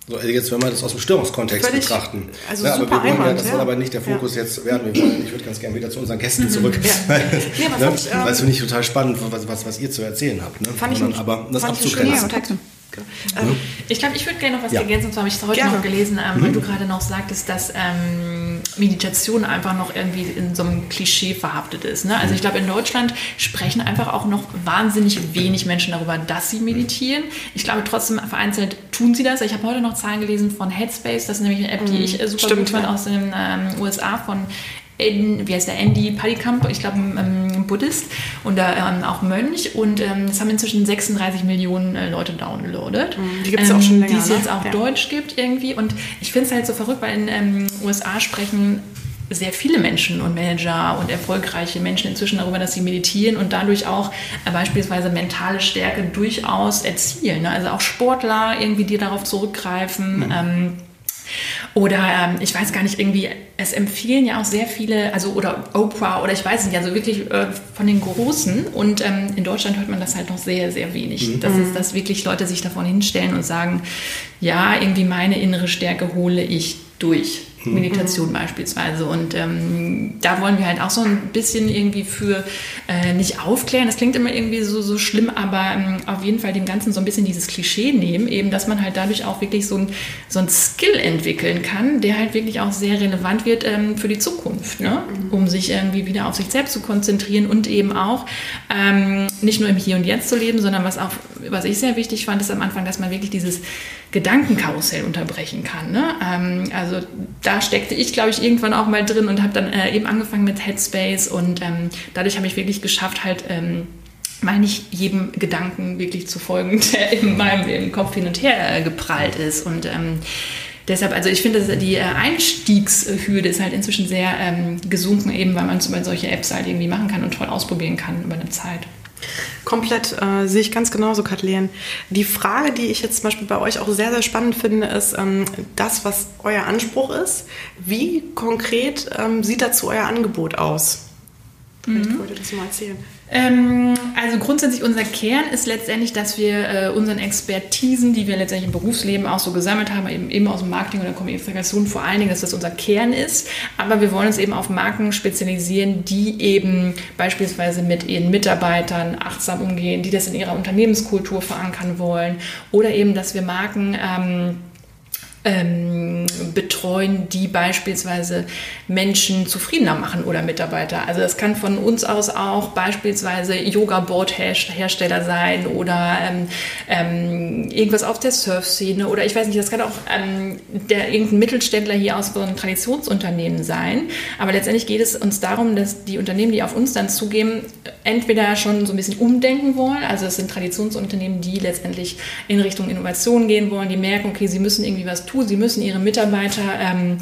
So, jetzt, wenn wir das aus dem Störungskontext Völlig, betrachten. Also ja, aber wir wollen ja, das ja. soll aber nicht der Fokus ja. jetzt werden. Wir wollen, ich würde ganz gerne wieder zu unseren Gästen zurück. Ja. ja, was ne? ich, ähm, das finde ich total spannend, was, was, was ihr zu erzählen habt. Ne? Fand ich, aber das abzugrenzen. Ähm, ich glaube, ich würde gerne noch was ja. ergänzen. Und zwar habe ich es heute gerne. noch gelesen, ähm, mhm. weil du gerade noch sagtest, dass ähm, Meditation einfach noch irgendwie in so einem Klischee verhaftet ist. Ne? Also mhm. ich glaube, in Deutschland sprechen einfach auch noch wahnsinnig wenig Menschen darüber, dass sie meditieren. Ich glaube trotzdem, vereinzelt tun sie das. Ich habe heute noch Zahlen gelesen von Headspace. Das ist nämlich eine App, die mhm. ich äh, super Stimmt, gut fand aus den ähm, USA von in, wie heißt der, Andy Padikamp, ich glaube ein Buddhist und ähm, auch Mönch und ähm, das haben inzwischen 36 Millionen äh, Leute downloadet. Mhm. Die gibt es ähm, auch schon länger. Die es ne? jetzt auch ja. Deutsch gibt irgendwie und ich finde es halt so verrückt, weil in ähm, USA sprechen sehr viele Menschen und Manager und erfolgreiche Menschen inzwischen darüber, dass sie meditieren und dadurch auch äh, beispielsweise mentale Stärke durchaus erzielen. Ne? Also auch Sportler irgendwie, die darauf zurückgreifen. Mhm. Oder ähm, ich weiß gar nicht, irgendwie, es empfehlen ja auch sehr viele, also oder Oprah oder ich weiß nicht, also wirklich äh, von den Großen. Und ähm, in Deutschland hört man das halt noch sehr, sehr wenig. Mhm. Das ist, dass wirklich Leute sich davon hinstellen und sagen, ja, irgendwie meine innere Stärke hole ich durch. Meditation mhm. beispielsweise. Und ähm, da wollen wir halt auch so ein bisschen irgendwie für äh, nicht aufklären. Das klingt immer irgendwie so, so schlimm, aber ähm, auf jeden Fall dem Ganzen so ein bisschen dieses Klischee nehmen, eben, dass man halt dadurch auch wirklich so ein, so ein Skill entwickeln kann, der halt wirklich auch sehr relevant wird ähm, für die Zukunft, ne? Mhm. um sich irgendwie wieder auf sich selbst zu konzentrieren und eben auch ähm, nicht nur im Hier und Jetzt zu leben, sondern was auch, was ich sehr wichtig fand, ist am Anfang, dass man wirklich dieses Gedankenkarussell unterbrechen kann. Ne? Ähm, also da steckte ich, glaube ich, irgendwann auch mal drin und habe dann äh, eben angefangen mit Headspace und ähm, dadurch habe ich wirklich geschafft, halt ähm, mal nicht jedem Gedanken wirklich zu folgen, der in meinem Kopf hin und her äh, geprallt ist und ähm, Deshalb, also ich finde, die äh, Einstiegshürde ist halt inzwischen sehr ähm, gesunken, eben weil man zum Beispiel solche Apps halt irgendwie machen kann und toll ausprobieren kann über eine Zeit. Komplett äh, sehe ich ganz genauso, Kathleen. Die Frage, die ich jetzt zum Beispiel bei euch auch sehr, sehr spannend finde, ist ähm, das, was euer Anspruch ist. Wie konkret ähm, sieht dazu euer Angebot aus? Vielleicht mhm. wollt ihr das mal erzählen. Ähm, also grundsätzlich unser Kern ist letztendlich, dass wir äh, unseren Expertisen, die wir letztendlich im Berufsleben auch so gesammelt haben, eben, eben aus dem Marketing oder Kommunikation vor allen Dingen, dass das unser Kern ist. Aber wir wollen uns eben auf Marken spezialisieren, die eben beispielsweise mit ihren Mitarbeitern achtsam umgehen, die das in ihrer Unternehmenskultur verankern wollen oder eben, dass wir Marken ähm, ähm, betreuen, die beispielsweise Menschen zufriedener machen oder Mitarbeiter. Also das kann von uns aus auch beispielsweise Yoga-Board-Hersteller sein oder ähm, ähm, irgendwas auf der Surf-Szene oder ich weiß nicht, das kann auch ähm, der, irgendein Mittelständler hier aus so einem Traditionsunternehmen sein. Aber letztendlich geht es uns darum, dass die Unternehmen, die auf uns dann zugeben, entweder schon so ein bisschen umdenken wollen, also es sind Traditionsunternehmen, die letztendlich in Richtung Innovation gehen wollen, die merken, okay, sie müssen irgendwie was tun tun. Sie müssen ihre Mitarbeiter ähm,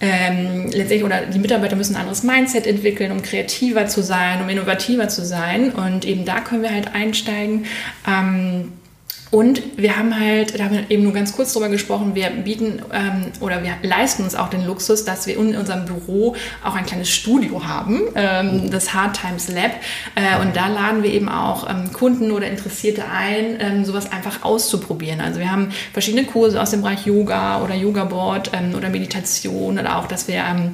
ähm, letztendlich oder die Mitarbeiter müssen ein anderes Mindset entwickeln, um kreativer zu sein, um innovativer zu sein. Und eben da können wir halt einsteigen. Ähm, und wir haben halt, da haben wir eben nur ganz kurz drüber gesprochen, wir bieten ähm, oder wir leisten uns auch den Luxus, dass wir in unserem Büro auch ein kleines Studio haben, ähm, das Hard Times Lab. Äh, und da laden wir eben auch ähm, Kunden oder Interessierte ein, ähm, sowas einfach auszuprobieren. Also wir haben verschiedene Kurse aus dem Bereich Yoga oder Yoga Board ähm, oder Meditation oder auch, dass wir ähm,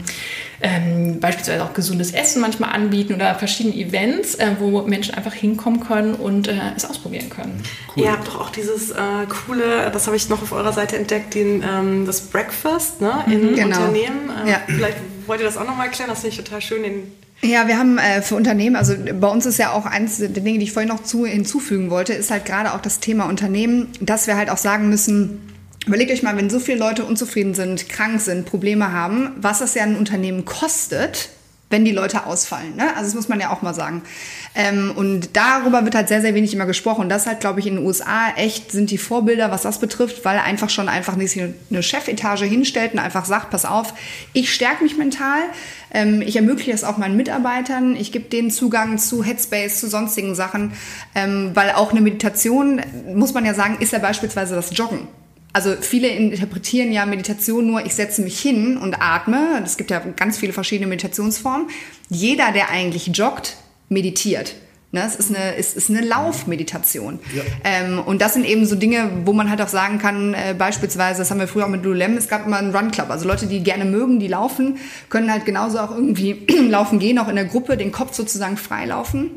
ähm, beispielsweise auch gesundes Essen manchmal anbieten oder verschiedene Events, äh, wo Menschen einfach hinkommen können und äh, es ausprobieren können. Cool. Ihr habt doch auch dieses äh, coole, das habe ich noch auf eurer Seite entdeckt, den, ähm, das Breakfast ne, in mhm, genau. Unternehmen. Äh, ja. Vielleicht wollt ihr das auch nochmal erklären, das finde ich total schön. Den ja, wir haben äh, für Unternehmen, also bei uns ist ja auch eins der Dinge, die ich vorhin noch zu, hinzufügen wollte, ist halt gerade auch das Thema Unternehmen, dass wir halt auch sagen müssen, Überlegt euch mal, wenn so viele Leute unzufrieden sind, krank sind, Probleme haben, was das ja ein Unternehmen kostet, wenn die Leute ausfallen. Ne? Also das muss man ja auch mal sagen. Ähm, und darüber wird halt sehr, sehr wenig immer gesprochen. Das halt, glaube ich, in den USA echt sind die Vorbilder, was das betrifft, weil einfach schon einfach nicht eine Chefetage hinstellt und einfach sagt, pass auf, ich stärke mich mental, ähm, ich ermögliche es auch meinen Mitarbeitern, ich gebe denen Zugang zu Headspace, zu sonstigen Sachen, ähm, weil auch eine Meditation, muss man ja sagen, ist ja beispielsweise das Joggen. Also viele interpretieren ja Meditation nur, ich setze mich hin und atme. Es gibt ja ganz viele verschiedene Meditationsformen. Jeder, der eigentlich joggt, meditiert. Ne, es ist eine, es ist eine Laufmeditation. Ja. Ähm, und das sind eben so Dinge, wo man halt auch sagen kann, äh, beispielsweise, das haben wir früher auch mit Lulem, es gab immer einen Run Club. Also Leute, die gerne mögen, die laufen, können halt genauso auch irgendwie laufen gehen, auch in der Gruppe, den Kopf sozusagen freilaufen.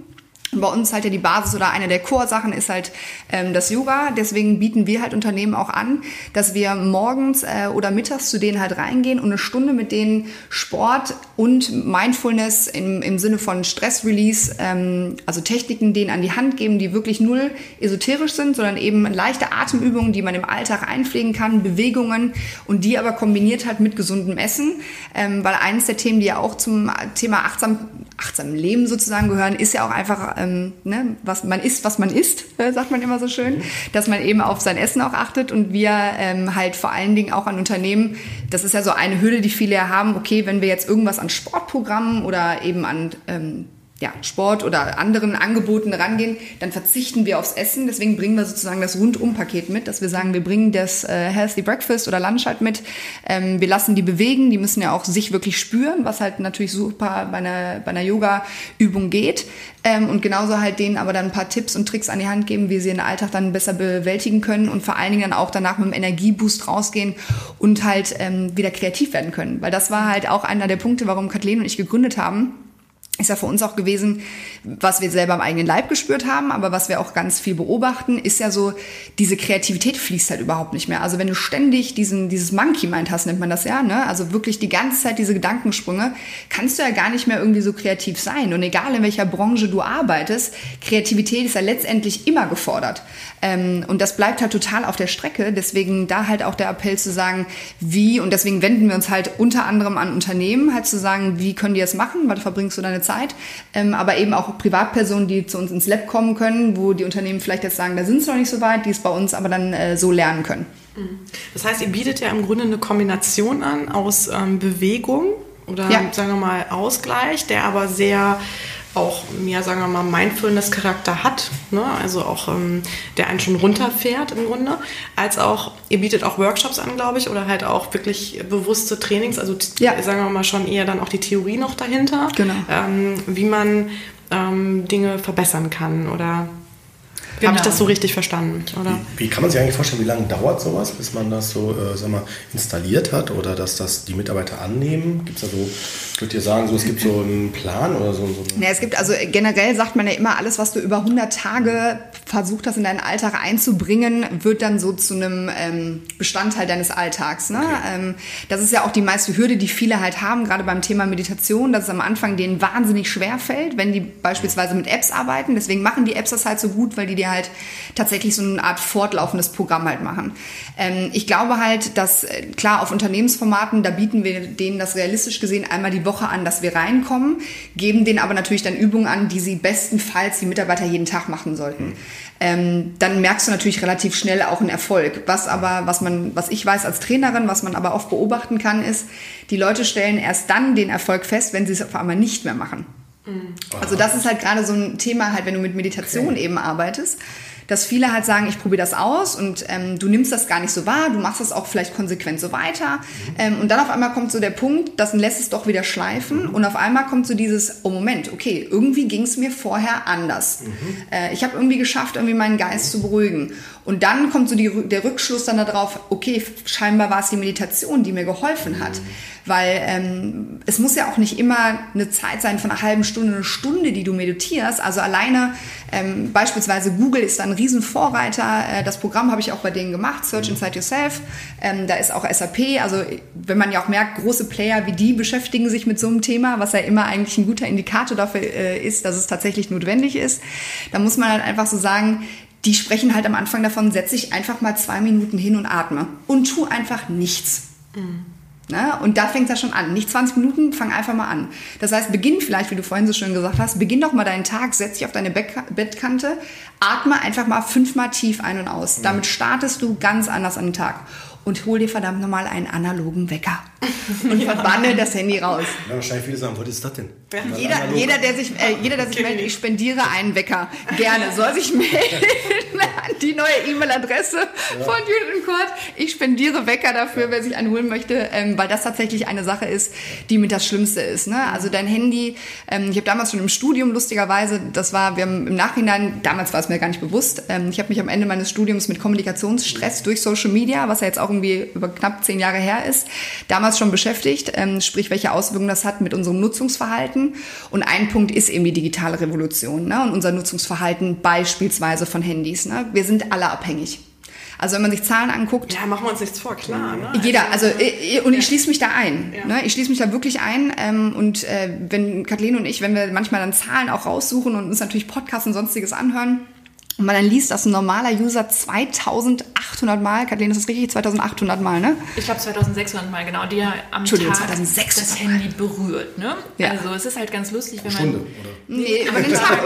Bei uns halt ja die Basis oder eine der Core-Sachen ist halt ähm, das Yoga. Deswegen bieten wir halt Unternehmen auch an, dass wir morgens äh, oder mittags zu denen halt reingehen und eine Stunde mit denen Sport und Mindfulness im, im Sinne von Stress-Release, ähm, also Techniken denen an die Hand geben, die wirklich null esoterisch sind, sondern eben leichte Atemübungen, die man im Alltag einpflegen kann, Bewegungen und die aber kombiniert halt mit gesundem Essen. Ähm, weil eines der Themen, die ja auch zum Thema achtsam, achtsamen Leben sozusagen gehören, ist ja auch einfach ähm, ne, was man isst, was man isst, äh, sagt man immer so schön, dass man eben auf sein Essen auch achtet. Und wir ähm, halt vor allen Dingen auch an Unternehmen, das ist ja so eine Hürde, die viele ja haben, okay, wenn wir jetzt irgendwas an Sportprogrammen oder eben an ähm, ja, Sport oder anderen Angeboten rangehen, dann verzichten wir aufs Essen. Deswegen bringen wir sozusagen das Rundum-Paket mit, dass wir sagen, wir bringen das äh, Healthy Breakfast oder Lunch halt mit. Ähm, wir lassen die bewegen, die müssen ja auch sich wirklich spüren, was halt natürlich super bei einer, bei einer Yoga-Übung geht. Ähm, und genauso halt denen aber dann ein paar Tipps und Tricks an die Hand geben, wie sie den Alltag dann besser bewältigen können und vor allen Dingen dann auch danach mit einem Energieboost rausgehen und halt ähm, wieder kreativ werden können. Weil das war halt auch einer der Punkte, warum Kathleen und ich gegründet haben ist ja für uns auch gewesen, was wir selber am eigenen Leib gespürt haben, aber was wir auch ganz viel beobachten, ist ja so, diese Kreativität fließt halt überhaupt nicht mehr. Also wenn du ständig diesen, dieses Monkey Mind hast, nennt man das ja, ne? Also wirklich die ganze Zeit diese Gedankensprünge, kannst du ja gar nicht mehr irgendwie so kreativ sein. Und egal in welcher Branche du arbeitest, Kreativität ist ja letztendlich immer gefordert. Ähm, und das bleibt halt total auf der Strecke. Deswegen da halt auch der Appell zu sagen, wie, und deswegen wenden wir uns halt unter anderem an Unternehmen, halt zu sagen, wie können die das machen, weil verbringst du deine Zeit Zeit, ähm, aber eben auch Privatpersonen, die zu uns ins Lab kommen können, wo die Unternehmen vielleicht jetzt sagen, da sind sie noch nicht so weit, die es bei uns aber dann äh, so lernen können. Mhm. Das heißt, ihr bietet ja im Grunde eine Kombination an aus ähm, Bewegung oder ja. sagen wir mal Ausgleich, der aber sehr auch mehr, sagen wir mal, Mindfulness-Charakter hat, ne? also auch ähm, der einen schon runterfährt im Grunde, als auch, ihr bietet auch Workshops an, glaube ich, oder halt auch wirklich bewusste Trainings, also ja. sagen wir mal schon eher dann auch die Theorie noch dahinter, genau. ähm, wie man ähm, Dinge verbessern kann oder Genau. Habe ich das so richtig verstanden, oder? Wie, wie, kann man sich eigentlich vorstellen, wie lange dauert sowas, bis man das so äh, sag mal, installiert hat oder dass das die Mitarbeiter annehmen? Gibt es da so, ich würde dir sagen, so, es gibt so einen Plan oder so? so ja, es gibt, also generell sagt man ja immer, alles, was du über 100 Tage versucht hast, in deinen Alltag einzubringen, wird dann so zu einem ähm, Bestandteil deines Alltags. Ne? Okay. Ähm, das ist ja auch die meiste Hürde, die viele halt haben, gerade beim Thema Meditation, dass es am Anfang denen wahnsinnig schwer fällt, wenn die beispielsweise mit Apps arbeiten. Deswegen machen die Apps das halt so gut, weil die dir halt tatsächlich so eine Art fortlaufendes Programm halt machen. Ähm, ich glaube halt, dass äh, klar auf Unternehmensformaten, da bieten wir denen das realistisch gesehen einmal die Woche an, dass wir reinkommen, geben denen aber natürlich dann Übungen an, die sie bestenfalls die Mitarbeiter jeden Tag machen sollten. Ähm, dann merkst du natürlich relativ schnell auch einen Erfolg. Was aber, was man, was ich weiß als Trainerin, was man aber oft beobachten kann, ist, die Leute stellen erst dann den Erfolg fest, wenn sie es auf einmal nicht mehr machen. Mhm. Also das ist halt gerade so ein Thema, halt, wenn du mit Meditation okay. eben arbeitest, dass viele halt sagen, ich probiere das aus und ähm, du nimmst das gar nicht so wahr, du machst das auch vielleicht konsequent so weiter. Mhm. Ähm, und dann auf einmal kommt so der Punkt, das lässt es doch wieder schleifen mhm. und auf einmal kommt so dieses, oh Moment, okay, irgendwie ging es mir vorher anders. Mhm. Äh, ich habe irgendwie geschafft, irgendwie meinen Geist zu beruhigen. Und dann kommt so die, der Rückschluss dann darauf, okay, scheinbar war es die Meditation, die mir geholfen hat. Mhm. Weil ähm, es muss ja auch nicht immer eine Zeit sein von einer halben Stunde, eine Stunde, die du meditierst. Also alleine ähm, beispielsweise Google ist da ein Riesenvorreiter. Äh, das Programm habe ich auch bei denen gemacht, Search mhm. Inside Yourself. Ähm, da ist auch SAP. Also wenn man ja auch merkt, große Player wie die beschäftigen sich mit so einem Thema, was ja immer eigentlich ein guter Indikator dafür äh, ist, dass es tatsächlich notwendig ist. Da muss man halt einfach so sagen, die sprechen halt am Anfang davon, setz dich einfach mal zwei Minuten hin und atme und tu einfach nichts. Mhm. Ne? Und da fängt das schon an. Nicht 20 Minuten, fang einfach mal an. Das heißt, beginn vielleicht, wie du vorhin so schön gesagt hast, beginn doch mal deinen Tag, setz dich auf deine Bettkante, atme einfach mal fünfmal tief ein und aus. Damit startest du ganz anders an den Tag und hol dir verdammt nochmal einen analogen Wecker und ja. verbanne das Handy raus. Ja, wahrscheinlich viele sagen, was ist das denn? Jeder, jeder, der sich, äh, jeder, der sich meldet, ich spendiere einen Wecker. Gerne. Soll sich melden an die neue E-Mail-Adresse ja. von Judith Kurt. Ich spendiere Wecker dafür, wer sich einen holen möchte, ähm, weil das tatsächlich eine Sache ist, die mit das Schlimmste ist. Ne? Also dein Handy, ähm, ich habe damals schon im Studium lustigerweise, das war, wir haben im Nachhinein, damals war es mir gar nicht bewusst, ähm, ich habe mich am Ende meines Studiums mit Kommunikationsstress durch Social Media, was ja jetzt auch irgendwie über knapp zehn Jahre her ist, damals schon beschäftigt, ähm, sprich welche Auswirkungen das hat mit unserem Nutzungsverhalten. Und ein Punkt ist eben die digitale Revolution ne? und unser Nutzungsverhalten beispielsweise von Handys. Ne? Wir sind alle abhängig. Also wenn man sich Zahlen anguckt. Ja, machen wir uns nichts vor, klar. Ne? Jeder, also, also äh, und ich schließe mich da ein. Ja. Ne? Ich schließe mich da wirklich ein. Ähm, und äh, wenn Kathleen und ich, wenn wir manchmal dann Zahlen auch raussuchen und uns natürlich Podcasts und sonstiges anhören, und man dann liest, dass ein normaler User 2800 Mal, Kathleen, ist das richtig? 2800 Mal, ne? Ich glaube 2600 Mal, genau, die ja am Tag 2600 das Handy berührt, ne? Ja. Also es ist halt ganz lustig, wenn man... Stunde, oder? Nee, über den Tag.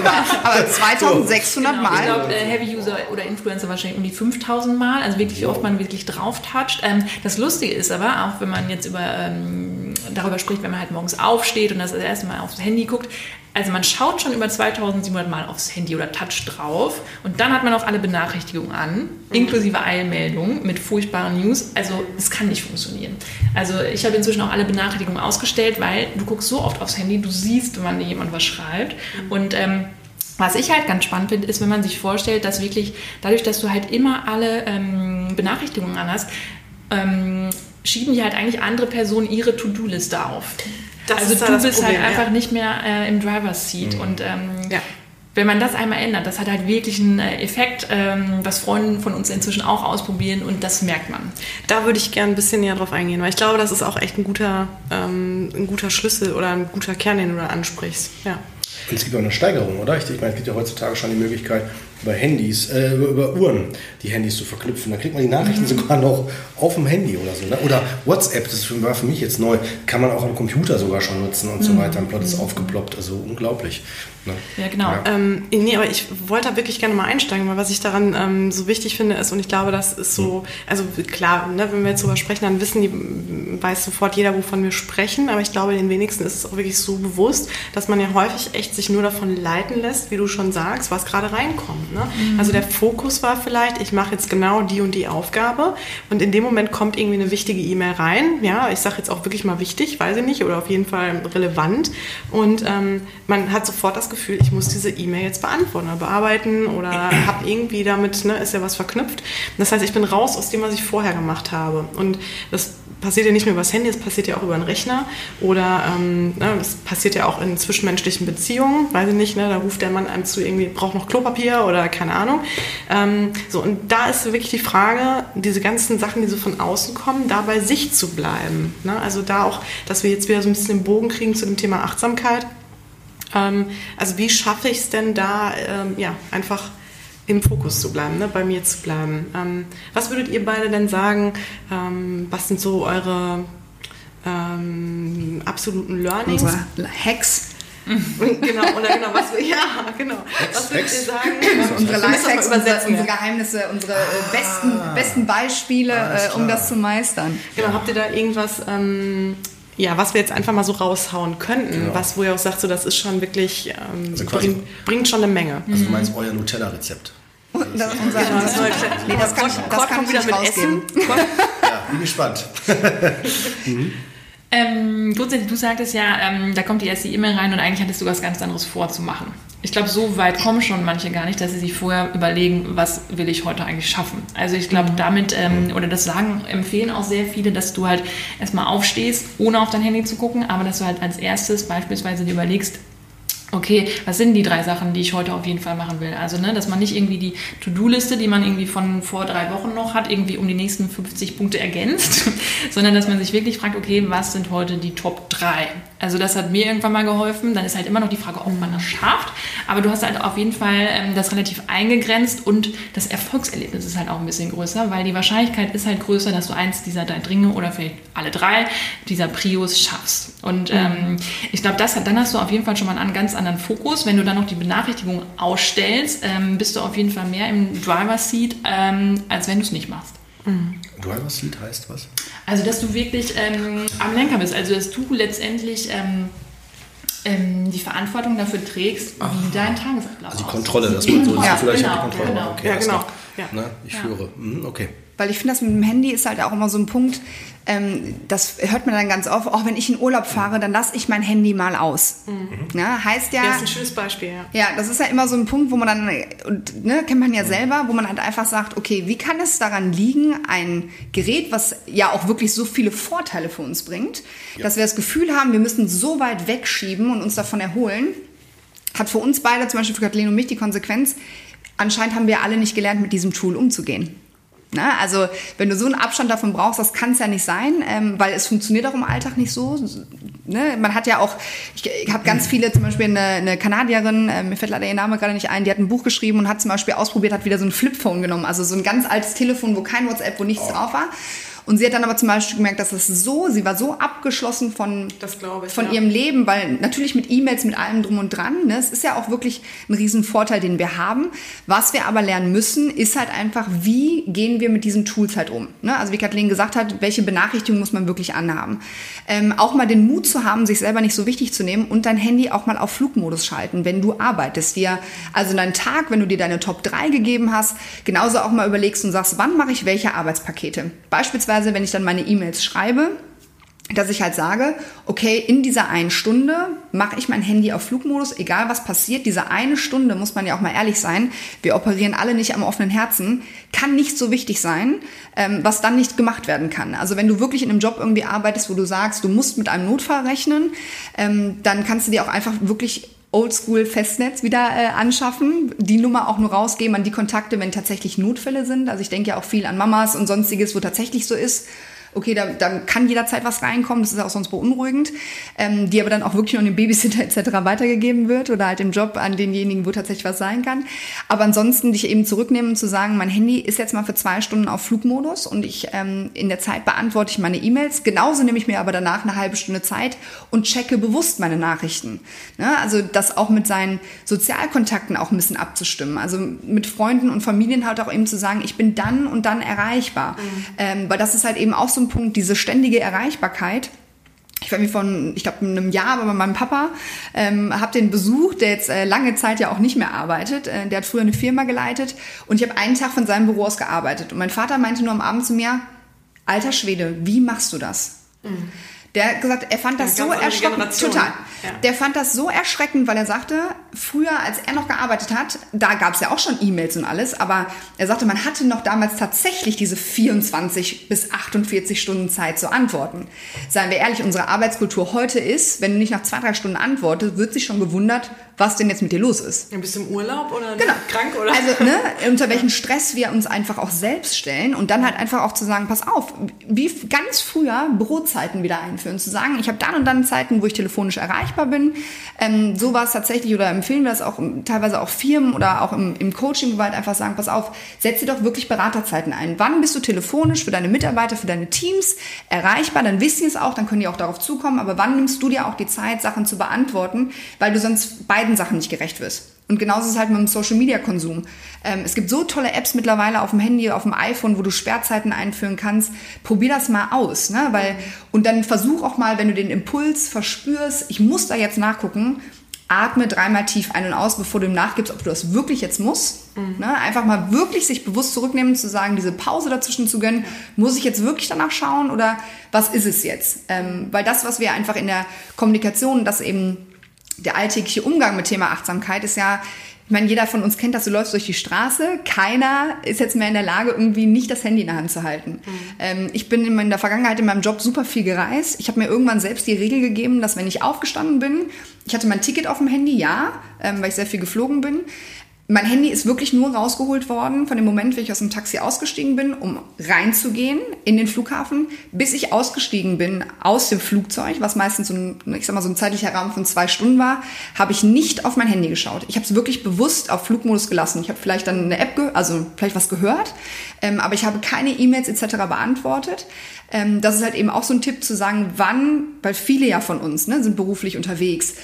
aber 2600 genau. Mal. Ich glaube, äh, Heavy User oder Influencer wahrscheinlich um die 5000 Mal, also wirklich, wie oft man wirklich drauf toucht. Ähm, das Lustige ist aber, auch wenn man jetzt über... Ähm, darüber spricht, wenn man halt morgens aufsteht und das erste Mal aufs Handy guckt. Also man schaut schon über 2700 Mal aufs Handy oder Touch drauf und dann hat man auch alle Benachrichtigungen an, mhm. inklusive Eilmeldungen mit furchtbaren News. Also es kann nicht funktionieren. Also ich habe inzwischen auch alle Benachrichtigungen ausgestellt, weil du guckst so oft aufs Handy, du siehst, wenn dir jemand was schreibt mhm. und ähm, was ich halt ganz spannend finde, ist, wenn man sich vorstellt, dass wirklich dadurch, dass du halt immer alle ähm, Benachrichtigungen an hast, ähm, schieben die halt eigentlich andere Personen ihre To-Do-Liste auf. Das also du bist halt Problem, halt einfach ja. nicht mehr äh, im Driver's Seat. Mhm. Und ähm, ja. wenn man das einmal ändert, das hat halt wirklich einen äh, Effekt, ähm, was Freunde von uns inzwischen auch ausprobieren und das merkt man. Da würde ich gerne ein bisschen näher drauf eingehen, weil ich glaube, das ist auch echt ein guter, ähm, ein guter Schlüssel oder ein guter Kern, den du da ansprichst. Ja. Und es gibt auch eine Steigerung, oder? Ich, ich meine, es gibt ja heutzutage schon die Möglichkeit, über Handys, äh, über Uhren die Handys zu verknüpfen. Da kriegt man die Nachrichten mhm. sogar noch auf dem Handy oder so. Ne? Oder WhatsApp, das war für mich jetzt neu, kann man auch am Computer sogar schon nutzen und mhm. so weiter. Und plötzlich mhm. aufgeploppt. Also unglaublich. Ne? Ja, genau. Ja. Ähm, nee, aber ich wollte da wirklich gerne mal einsteigen, weil was ich daran ähm, so wichtig finde ist, und ich glaube, das ist so, mhm. also klar, ne, wenn wir jetzt darüber sprechen, dann wissen die, weiß sofort jeder, wovon wir sprechen, aber ich glaube, den wenigsten ist es auch wirklich so bewusst, dass man ja häufig echt sich nur davon leiten lässt, wie du schon sagst, was gerade reinkommt. Ne? Mhm. Also der Fokus war vielleicht, ich mache jetzt genau die und die Aufgabe und in dem Moment kommt irgendwie eine wichtige E-Mail rein. Ja, ich sage jetzt auch wirklich mal wichtig, weiß ich nicht, oder auf jeden Fall relevant. Und ähm, man hat sofort das Gefühl, ich muss diese E-Mail jetzt beantworten oder bearbeiten oder habe irgendwie damit, ne, ist ja was verknüpft. Das heißt, ich bin raus aus dem, was ich vorher gemacht habe. Und das passiert ja nicht nur über das Handy, es passiert ja auch über einen Rechner oder ähm, ne, es passiert ja auch in zwischenmenschlichen Beziehungen, weiß ich nicht, ne, da ruft der Mann einem zu, irgendwie braucht noch Klopapier oder keine Ahnung. Ähm, so, und da ist wirklich die Frage, diese ganzen Sachen, die so von außen kommen, da bei sich zu bleiben. Ne? Also da auch, dass wir jetzt wieder so ein bisschen den Bogen kriegen zu dem Thema Achtsamkeit. Ähm, also wie schaffe ich es denn da, ähm, ja, einfach im Fokus zu bleiben, ne, bei mir zu bleiben. Ähm, was würdet ihr beide denn sagen? Ähm, was sind so eure ähm, absoluten Learnings? Unsere Hacks. genau, oder genau, was wir, ja, genau. Was würdet ihr sagen? unsere Lifehacks, unsere, unsere Geheimnisse, unsere äh, ah, besten, besten Beispiele, äh, um das zu meistern. Genau, habt ihr da irgendwas, ähm, ja, was wir jetzt einfach mal so raushauen könnten, genau. was wo ihr auch sagt, so das ist schon wirklich, ähm, also bringt, bringt, schon eine Menge. Also du meinst euer Nutella-Rezept. Das, unser, genau, das, nee, das kann, das kann wieder mit rausgeben. Essen. ja, bin gespannt. mhm. Ähm, grundsätzlich, du sagtest ja, ähm, da kommt die erste E-Mail rein und eigentlich hattest du was ganz anderes vorzumachen. Ich glaube, so weit kommen schon manche gar nicht, dass sie sich vorher überlegen, was will ich heute eigentlich schaffen. Also ich glaube, mhm. damit, ähm, oder das sagen, empfehlen auch sehr viele, dass du halt erstmal aufstehst, ohne auf dein Handy zu gucken, aber dass du halt als erstes beispielsweise dir überlegst, okay, was sind die drei Sachen, die ich heute auf jeden Fall machen will? Also, ne, dass man nicht irgendwie die To-Do-Liste, die man irgendwie von vor drei Wochen noch hat, irgendwie um die nächsten 50 Punkte ergänzt, sondern dass man sich wirklich fragt, okay, was sind heute die Top drei? Also, das hat mir irgendwann mal geholfen. Dann ist halt immer noch die Frage, ob man das schafft. Aber du hast halt auf jeden Fall ähm, das relativ eingegrenzt und das Erfolgserlebnis ist halt auch ein bisschen größer, weil die Wahrscheinlichkeit ist halt größer, dass du eins dieser drei Dinge oder vielleicht alle drei dieser Prios schaffst. Und mhm. ähm, ich glaube, das hat, dann hast du auf jeden Fall schon mal einen ganz anderen Fokus. Wenn du dann noch die Benachrichtigung ausstellst, ähm, bist du auf jeden Fall mehr im Driver Seat, ähm, als wenn du es nicht machst. Mhm. Driver Seat heißt was? Also, dass du wirklich ähm, am Lenker bist. Also, dass du letztendlich ähm, ähm, die Verantwortung dafür trägst, Ach. wie dein Tagesablauf Also die Kontrolle, dass man so ja, vielleicht genau, die Kontrolle. Genau. Okay, ja, genau. Ja. Ne? Ich ja. führe. Mhm, okay. Weil ich finde, das mit dem Handy ist halt auch immer so ein Punkt, ähm, das hört man dann ganz oft, auch wenn ich in Urlaub fahre, dann lasse ich mein Handy mal aus. Mhm. Ja, heißt ja. Das ist ein schönes Beispiel, ja. Ja, das ist ja immer so ein Punkt, wo man dann, und, ne, kennt man ja selber, wo man halt einfach sagt, okay, wie kann es daran liegen, ein Gerät, was ja auch wirklich so viele Vorteile für uns bringt, ja. dass wir das Gefühl haben, wir müssen so weit wegschieben und uns davon erholen, hat für uns beide, zum Beispiel für Kathleen und mich, die Konsequenz, anscheinend haben wir alle nicht gelernt, mit diesem Tool umzugehen. Ne? Also wenn du so einen Abstand davon brauchst, das kann es ja nicht sein, ähm, weil es funktioniert auch im Alltag nicht so. Ne? Man hat ja auch, ich, ich habe ganz viele, zum Beispiel eine, eine Kanadierin, äh, mir fällt leider ihr Name gerade nicht ein, die hat ein Buch geschrieben und hat zum Beispiel ausprobiert, hat wieder so ein Flipphone genommen, also so ein ganz altes Telefon, wo kein WhatsApp, wo nichts oh. drauf war Und sie hat dann aber zum Beispiel gemerkt, dass es so, sie war so abgeschlossen von, Das ich, von ja. ihrem Leben, weil natürlich mit E-Mails, mit allem drum und dran, ne, es ist ja auch wirklich ein Riesenvorteil, den wir haben. Was wir aber lernen müssen, ist halt einfach, wie gehen wir mit diesen Tools halt um. Ne? Also wie Kathleen gesagt hat, welche Benachrichtigung muss man wirklich anhaben. Ähm, auch mal den Mut zu haben, sich selber nicht so wichtig zu nehmen und dein Handy auch mal auf Flugmodus schalten, wenn du arbeitest. Dir, also deinen Tag, wenn du dir deine Top 3 gegeben hast, genauso auch mal überlegst und sagst, wann mache ich welche Arbeitspakete. Beispielsweise, wenn ich dann meine E-Mails schreibe, dass ich halt sage, okay, in dieser einen Stunde mache ich mein Handy auf Flugmodus, egal was passiert. Diese eine Stunde, muss man ja auch mal ehrlich sein, wir operieren alle nicht am offenen Herzen, kann nicht so wichtig sein, ähm, was dann nicht gemacht werden kann. Also wenn du wirklich in einem Job irgendwie arbeitest, wo du sagst, du musst mit einem Notfall rechnen, ähm, dann kannst du dir auch einfach wirklich Oldschool Festnetz wieder äh, anschaffen, die Nummer auch nur rausgeben an die Kontakte, wenn tatsächlich Notfälle sind. Also ich denke ja auch viel an Mamas und sonstiges, wo tatsächlich so ist. Okay, da, da kann jederzeit was reinkommen, das ist auch sonst beunruhigend, ähm, die aber dann auch wirklich an den Babysitter etc. weitergegeben wird oder halt im Job an denjenigen, wo tatsächlich was sein kann. Aber ansonsten dich eben zurücknehmen und zu sagen, mein Handy ist jetzt mal für zwei Stunden auf Flugmodus und ich ähm, in der Zeit beantworte ich meine E-Mails. Genauso nehme ich mir aber danach eine halbe Stunde Zeit und checke bewusst meine Nachrichten. Ne? Also das auch mit seinen Sozialkontakten auch ein bisschen abzustimmen. Also mit Freunden und Familien halt auch eben zu sagen, ich bin dann und dann erreichbar. Ähm, weil das ist halt eben auch so ein Punkt, diese ständige Erreichbarkeit. Ich war mir von, ich glaube, einem Jahr bei meinem Papa, ähm, habe den besucht, der jetzt äh, lange Zeit ja auch nicht mehr arbeitet. Äh, der hat früher eine Firma geleitet und ich habe einen Tag von seinem Büro aus gearbeitet. Und mein Vater meinte nur am Abend zu mir, alter Schwede, wie machst du das? Der hat gesagt, er fand das Ja, so erschreckend. Total. Ja. Der fand das so erschreckend, weil er sagte, früher, als er noch gearbeitet hat, da gab es ja auch schon E-Mails und alles, aber er sagte, man hatte noch damals tatsächlich diese 24 bis 48 Stunden Zeit zu antworten. Seien wir ehrlich, unsere Arbeitskultur heute ist, wenn du nicht nach zwei, drei Stunden antwortest, wird sich schon gewundert, was denn jetzt mit dir los ist. Ja, bist du im Urlaub oder Genau. krank oder? Also, ne, unter welchen Stress wir uns einfach auch selbst stellen und dann halt einfach auch zu sagen, pass auf, wie ganz früher Bürozeiten wieder einführen, zu sagen, ich habe dann und dann Zeiten, wo ich telefonisch erreichbar bin. Ähm, so war es tatsächlich oder empfehlen wir das auch teilweise auch Firmen oder auch im, im Coaching, halt einfach sagen, pass auf, setz dir doch wirklich Beraterzeiten ein. Wann bist du telefonisch für deine Mitarbeiter, für deine Teams erreichbar? Dann wissen die es auch, dann können die auch darauf zukommen. Aber wann nimmst du dir auch die Zeit, Sachen zu beantworten, weil du sonst beiden Sachen nicht gerecht wirst? Und genauso ist es halt mit dem Social Media Konsum. Ähm, es gibt so tolle Apps mittlerweile auf dem Handy, auf dem iPhone, wo du Sperrzeiten einführen kannst. Probier das mal aus, ne? Weil, und dann versuch auch mal, wenn du den Impuls verspürst, ich muss da jetzt nachgucken, atme dreimal tief ein und aus, bevor du ihm nachgibst, ob du das wirklich jetzt musst. Ne? Einfach mal wirklich sich bewusst zurücknehmen, zu sagen, diese Pause dazwischen zu gönnen, muss ich jetzt wirklich danach schauen oder was ist es jetzt? Ähm, weil das, was wir einfach in der Kommunikation, das eben der alltägliche Umgang mit Thema Achtsamkeit ist ja, ich meine, jeder von uns kennt das, du läufst durch die Straße, keiner ist jetzt mehr in der Lage, irgendwie nicht das Handy in der Hand zu halten. Ähm, ich bin in der Vergangenheit in meinem Job super viel gereist. Ich habe mir irgendwann selbst die Regel gegeben, dass wenn ich aufgestanden bin, ich hatte mein Ticket auf dem Handy, ja, ähm, weil ich sehr viel geflogen bin. Mein Handy ist wirklich nur rausgeholt worden von dem Moment, wenn ich aus dem Taxi ausgestiegen bin, um reinzugehen in den Flughafen, bis ich ausgestiegen bin aus dem Flugzeug, was meistens so ein, ich sag mal, so ein zeitlicher Rahmen von zwei Stunden war, habe ich nicht auf mein Handy geschaut. Ich habe es wirklich bewusst auf Flugmodus gelassen. Ich habe vielleicht dann eine App, also vielleicht was gehört, ähm, aber ich habe keine E-Mails etc. beantwortet. Ähm, das ist halt eben auch so ein Tipp zu sagen, wann, weil viele ja von uns ne, sind beruflich unterwegs,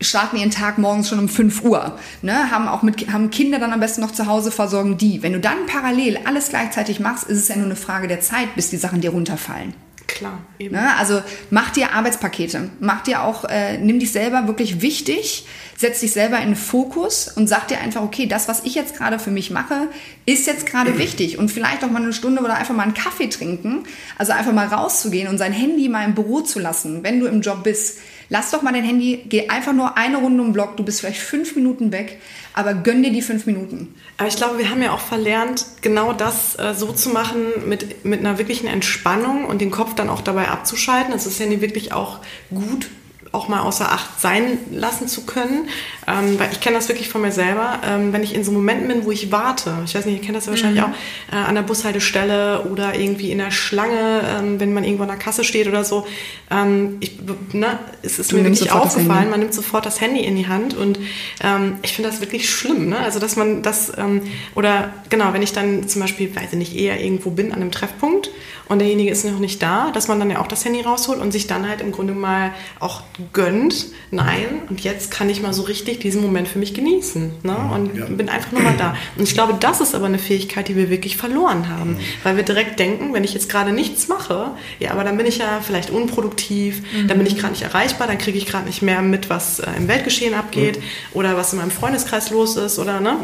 starten ihren Tag morgens schon um 5 Uhr, ne, haben auch mit, haben Kinder dann am besten noch zu Hause, versorgen die. Wenn du dann parallel alles gleichzeitig machst, ist es ja nur eine Frage der Zeit, bis die Sachen dir runterfallen. Klar, eben. Ne? Also mach dir Arbeitspakete, mach dir auch, äh, nimm dich selber wirklich wichtig, setz dich selber in den Fokus und sag dir einfach, okay, das, was ich jetzt gerade für mich mache, ist jetzt gerade wichtig und vielleicht auch mal eine Stunde oder einfach mal einen Kaffee trinken, also einfach mal rauszugehen und sein Handy mal im Büro zu lassen, wenn du im Job bist. Lass doch mal dein Handy, geh einfach nur eine Runde um den Block, du bist vielleicht fünf Minuten weg, aber gönn dir die fünf Minuten. Aber ich glaube, wir haben ja auch verlernt, genau das äh, so zu machen mit, mit einer wirklichen Entspannung und den Kopf dann auch dabei abzuschalten. Es ist ja nie wirklich auch gut, auch mal außer Acht sein lassen zu können. Ähm, weil ich kenne das wirklich von mir selber. Ähm, wenn ich in so Momenten bin, wo ich warte, ich weiß nicht, ihr kennt das ja wahrscheinlich mhm. auch, äh, an der Bushaltestelle oder irgendwie in der Schlange, ähm, wenn man irgendwo an der Kasse steht oder so. Ähm, ich, ne, es ist du mir wirklich aufgefallen, man nimmt sofort das Handy in die Hand und ähm, ich finde das wirklich schlimm. Ne? Also, dass man das, ähm, oder genau, wenn ich dann zum Beispiel, weiß ich nicht, eher irgendwo bin an einem Treffpunkt und derjenige ist noch nicht da, dass man dann ja auch das Handy rausholt und sich dann halt im Grunde mal auch gönnt, nein, und jetzt kann ich mal so richtig diesen Moment für mich genießen ne? und ja. bin einfach nur mal da. Und ich glaube, das ist aber eine Fähigkeit, die wir wirklich verloren haben, mhm. weil wir direkt denken, wenn ich jetzt gerade nichts mache, ja, aber dann bin ich ja vielleicht unproduktiv, mhm. dann bin ich gerade nicht erreichbar, dann kriege ich gerade nicht mehr mit, was äh, im Weltgeschehen abgeht mhm. oder was in meinem Freundeskreis los ist oder ne?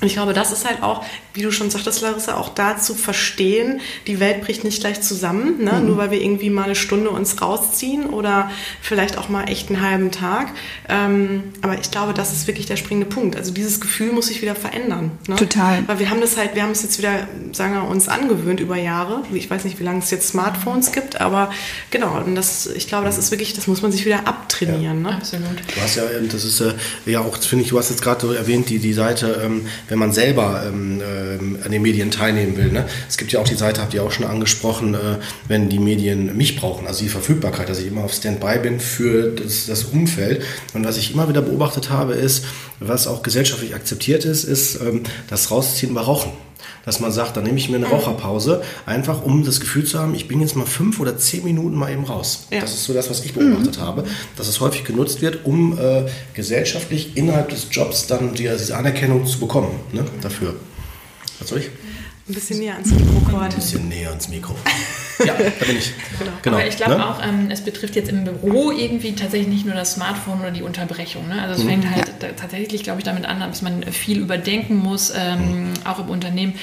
Und ich glaube, das ist halt auch, wie du schon sagtest, Larissa, auch da zu verstehen, die Welt bricht nicht gleich zusammen, ne? Mhm. nur weil wir irgendwie mal eine Stunde uns rausziehen oder vielleicht auch mal echt einen halben Tag. Ähm, aber ich glaube, das ist wirklich der springende Punkt. Also dieses Gefühl muss sich wieder verändern. Ne? Total. Weil wir haben das halt, wir haben es jetzt wieder, sagen wir, uns angewöhnt über Jahre. Ich weiß nicht, wie lange es jetzt Smartphones gibt, aber genau, und das, ich glaube, das ist wirklich, das muss man sich wieder abtrainieren. Ja. Ne? Absolut. Du hast ja, das ist ja auch, finde ich, du hast jetzt gerade so erwähnt, die, die Seite, ähm, wenn man selber ähm, äh, an den Medien teilnehmen will. Ne? Es gibt ja auch die Seite, habt ihr auch schon angesprochen, äh, wenn die Medien mich brauchen, also die Verfügbarkeit, dass ich immer auf Standby bin für das, das Umfeld. Und was ich immer wieder beobachtet habe, ist, was auch gesellschaftlich akzeptiert ist, ist ähm, das Rausziehen bei Rauchen dass man sagt, dann nehme ich mir eine Raucherpause, einfach um das Gefühl zu haben, ich bin jetzt mal fünf oder zehn Minuten mal eben raus. Ja. Das ist so das, was ich beobachtet mhm. habe, dass es häufig genutzt wird, um äh, gesellschaftlich innerhalb des Jobs dann die, diese Anerkennung zu bekommen ne, dafür. Was soll ich? Ein bisschen näher ans Mikro Ein bisschen näher ans Mikro. ja, da bin ich. Genau. genau. Aber ich glaube ne? auch, ähm, es betrifft jetzt im Büro irgendwie tatsächlich nicht nur das Smartphone oder die Unterbrechung. Ne? Also es mhm. fängt halt ja. tatsächlich, glaube ich, damit an, dass man viel überdenken muss, ähm, mhm. auch im Unternehmen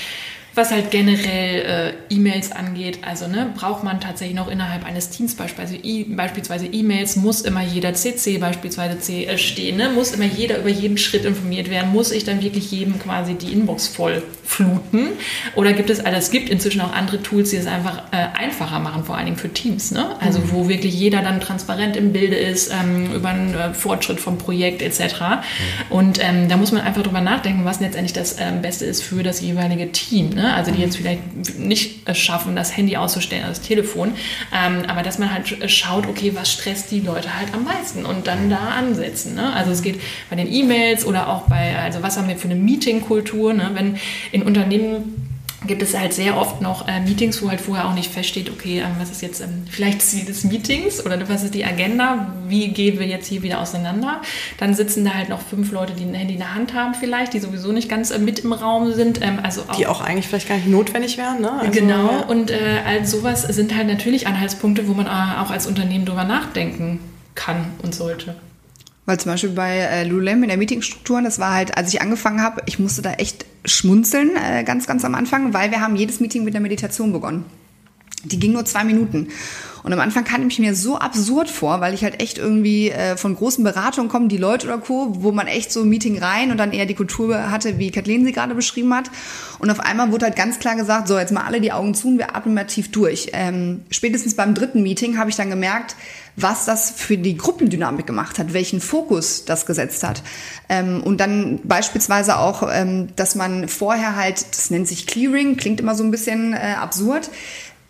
was halt generell äh, E-Mails angeht, also ne, braucht man tatsächlich noch innerhalb eines Teams beispielsweise E-Mails, muss immer jeder CC beispielsweise C, äh, stehen, ne? muss immer jeder über jeden Schritt informiert werden, muss ich dann wirklich jedem quasi die Inbox voll fluten oder gibt es, also es gibt inzwischen auch andere Tools, die es einfach äh, einfacher machen, vor allen Dingen für Teams, ne? also mhm. wo wirklich jeder dann transparent im Bilde ist ähm, über einen äh, Fortschritt vom Projekt etc. Mhm. Und ähm, da muss man einfach drüber nachdenken, was letztendlich das ähm, Beste ist für das jeweilige Team. Ne? Ne? also die jetzt vielleicht nicht schaffen, das Handy auszustellen, also das Telefon, ähm, aber dass man halt schaut, okay, was stresst die Leute halt am meisten und dann da ansetzen. Ne? Also es geht bei den E-Mails oder auch bei, also was haben wir für eine Meeting-Kultur, ne? wenn in Unternehmen gibt es halt sehr oft noch äh, Meetings, wo halt vorher auch nicht feststeht, okay, ähm, was ist jetzt ähm, vielleicht Ziel des Meetings oder was ist die Agenda, wie gehen wir jetzt hier wieder auseinander. Dann sitzen da halt noch fünf Leute, die ein Handy in der Hand haben vielleicht, die sowieso nicht ganz äh, mit im Raum sind. Ähm, also auch, die auch eigentlich vielleicht gar nicht notwendig wären. Ne? Also, genau, ja. und äh, all sowas sind halt natürlich Anhaltspunkte, wo man äh, auch als Unternehmen drüber nachdenken kann und sollte. Weil zum Beispiel bei äh, Lulem in der Meetingstruktur, das war halt, als ich angefangen habe, ich musste da echt schmunzeln, äh, ganz, ganz am Anfang, weil wir haben jedes Meeting mit einer Meditation begonnen. Die ging nur zwei Minuten. Und am Anfang kam ich mir so absurd vor, weil ich halt echt irgendwie äh, von großen Beratungen kommen, die Leute oder Co., wo man echt so ein Meeting rein und dann eher die Kultur hatte, wie Kathleen sie gerade beschrieben hat. Und auf einmal wurde halt ganz klar gesagt, so jetzt mal alle die Augen zu und wir atmen mal tief durch. Ähm, spätestens beim dritten Meeting habe ich dann gemerkt, was das für die Gruppendynamik gemacht hat, welchen Fokus das gesetzt hat. Ähm, und dann beispielsweise auch, ähm, dass man vorher halt, das nennt sich Clearing, klingt immer so ein bisschen äh, absurd,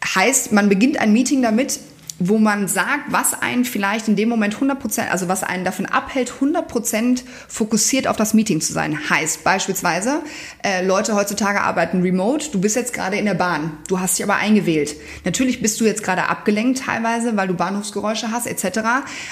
heißt, man beginnt ein Meeting damit, wo man sagt, was einen vielleicht in dem Moment 100%, also was einen davon abhält, 100% fokussiert auf das Meeting zu sein. Heißt beispielsweise, äh, Leute heutzutage arbeiten remote, du bist jetzt gerade in der Bahn, du hast dich aber eingewählt. Natürlich bist du jetzt gerade abgelenkt teilweise, weil du Bahnhofsgeräusche hast etc.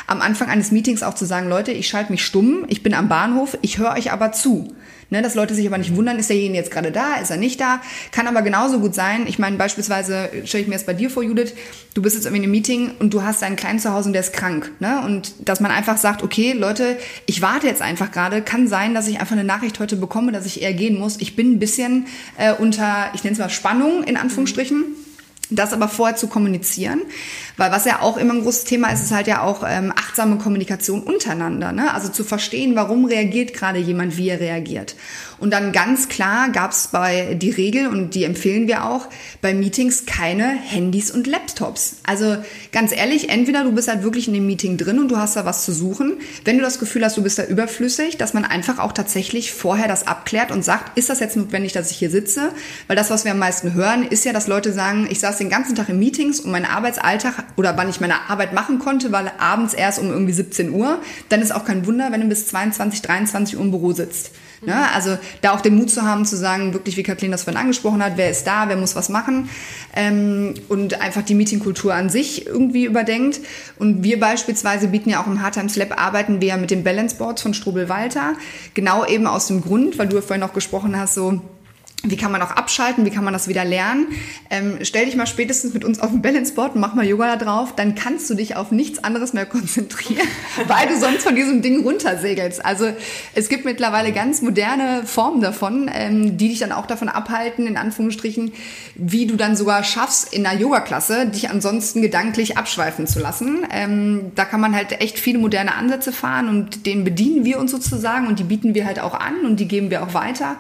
Am Anfang eines Meetings auch zu sagen, Leute, ich schalte mich stumm, ich bin am Bahnhof, ich höre euch aber zu. Ne, dass Leute sich aber nicht wundern, ist derjenige jetzt gerade da, ist er nicht da. Kann aber genauso gut sein. Ich meine, beispielsweise stelle ich mir jetzt bei dir vor, Judith, du bist jetzt irgendwie in einem Meeting und du hast einen kleinen zu Hause und der ist krank. Ne? Und dass man einfach sagt, okay, Leute, ich warte jetzt einfach gerade. Kann sein, dass ich einfach eine Nachricht heute bekomme, dass ich eher gehen muss. Ich bin ein bisschen äh, unter, ich nenne es mal Spannung in Anführungsstrichen. Mhm das aber vorher zu kommunizieren, Weil was ja auch immer ein großes Thema ist, ist halt ja auch ähm, achtsame Kommunikation untereinander. Ne? Also zu verstehen, warum reagiert gerade jemand, wie er reagiert. Und dann ganz klar gab es bei die Regel, und die empfehlen wir auch, bei Meetings keine Handys und Laptops. Also ganz ehrlich, entweder du bist halt wirklich in dem Meeting drin und du hast da was zu suchen. Wenn du das Gefühl hast, du bist da überflüssig, dass man einfach auch tatsächlich vorher das abklärt und sagt, ist das jetzt notwendig, dass ich hier sitze? Weil das, was wir am meisten hören, ist ja, dass Leute sagen, ich saß den ganzen Tag in Meetings und mein Arbeitsalltag oder wann ich meine Arbeit machen konnte, weil abends erst um irgendwie 17 Uhr. Dann ist auch kein Wunder, wenn du bis 22, 23 Uhr im Büro sitzt. Ne? Also da auch den Mut zu haben, zu sagen, wirklich, wie Kathleen das vorhin angesprochen hat, wer ist da, wer muss was machen ähm, und einfach die Meetingkultur an sich irgendwie überdenkt. Und wir beispielsweise bieten ja auch im Hard Times Lab, arbeiten wir mit den Balance Boards von Strobel-Walter, genau eben aus dem Grund, weil du ja vorhin auch gesprochen hast, so wie kann man auch abschalten? Wie kann man das wieder lernen? Ähm, stell dich mal spätestens mit uns auf ein Balanceboard und mach mal Yoga da drauf. Dann kannst du dich auf nichts anderes mehr konzentrieren, weil du sonst von diesem Ding runtersegelst. Also es gibt mittlerweile ganz moderne Formen davon, ähm, die dich dann auch davon abhalten, in Anführungsstrichen, wie du dann sogar schaffst, in einer Yoga-Klasse dich ansonsten gedanklich abschweifen zu lassen. Ähm, da kann man halt echt viele moderne Ansätze fahren und denen bedienen wir uns sozusagen und die bieten wir halt auch an und die geben wir auch weiter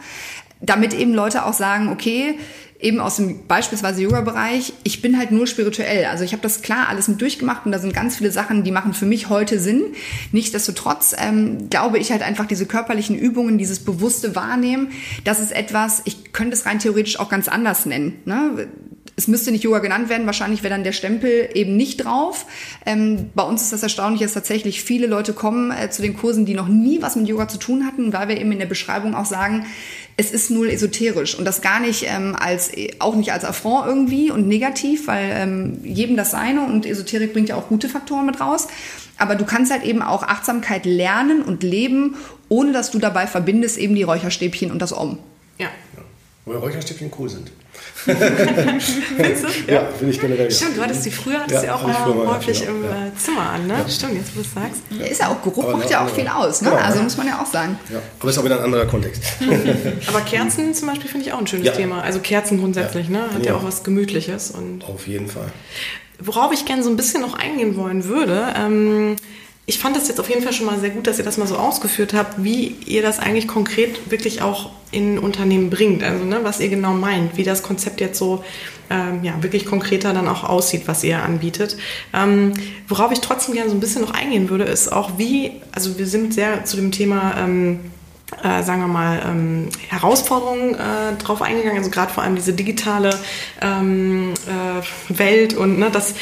damit eben Leute auch sagen, okay, eben aus dem beispielsweise Yoga-Bereich, ich bin halt nur spirituell. Also ich habe das klar alles mit durchgemacht und da sind ganz viele Sachen, die machen für mich heute Sinn. Nichtsdestotrotz ähm, glaube ich halt einfach diese körperlichen Übungen, dieses bewusste Wahrnehmen, das ist etwas, ich könnte es rein theoretisch auch ganz anders nennen. Ne? es müsste nicht Yoga genannt werden, wahrscheinlich wäre dann der Stempel eben nicht drauf. Ähm, bei uns ist das erstaunlich, dass tatsächlich viele Leute kommen äh, zu den Kursen, die noch nie was mit Yoga zu tun hatten, weil wir eben in der Beschreibung auch sagen, es ist null esoterisch und das gar nicht ähm, als auch nicht als Affront irgendwie und negativ, weil ähm, jedem das seine und Esoterik bringt ja auch gute Faktoren mit raus. Aber du kannst halt eben auch Achtsamkeit lernen und leben, ohne dass du dabei verbindest eben die Räucherstäbchen und das Om. Ja. ja. Weil Räucherstäbchen cool sind. Findest du? Ja, finde ich generell. Stimmt, du hattest die früher, hattest ja, auch mal häufig im ja. Äh, Zimmer an, ne? Ja. Stimmt, jetzt wo du es sagst. Ja, ist ja auch, Geruch macht ja auch viel aus, ne? Genau, also muss man ja auch sagen. Ja, aber ist auch wieder ein anderer Kontext. aber Kerzen zum Beispiel finde ich auch ein schönes Thema. Also Kerzen grundsätzlich, ne? Hat ja auch was Gemütliches. Und Auf jeden Fall. Worauf ich gerne so ein bisschen noch eingehen wollen würde, ähm, ich fand das jetzt auf jeden Fall schon mal sehr gut, dass ihr das mal so ausgeführt habt, wie ihr das eigentlich konkret wirklich auch in Unternehmen bringt. Also ne, was ihr genau meint, wie das Konzept jetzt so ähm, ja, wirklich konkreter dann auch aussieht, was ihr anbietet. Ähm, worauf ich trotzdem gerne so ein bisschen noch eingehen würde, ist auch wie, also wir sind sehr zu dem Thema ähm, äh, sagen wir mal, ähm, Herausforderungen äh, drauf eingegangen, also gerade vor allem diese digitale ähm, äh, Welt und ne, das,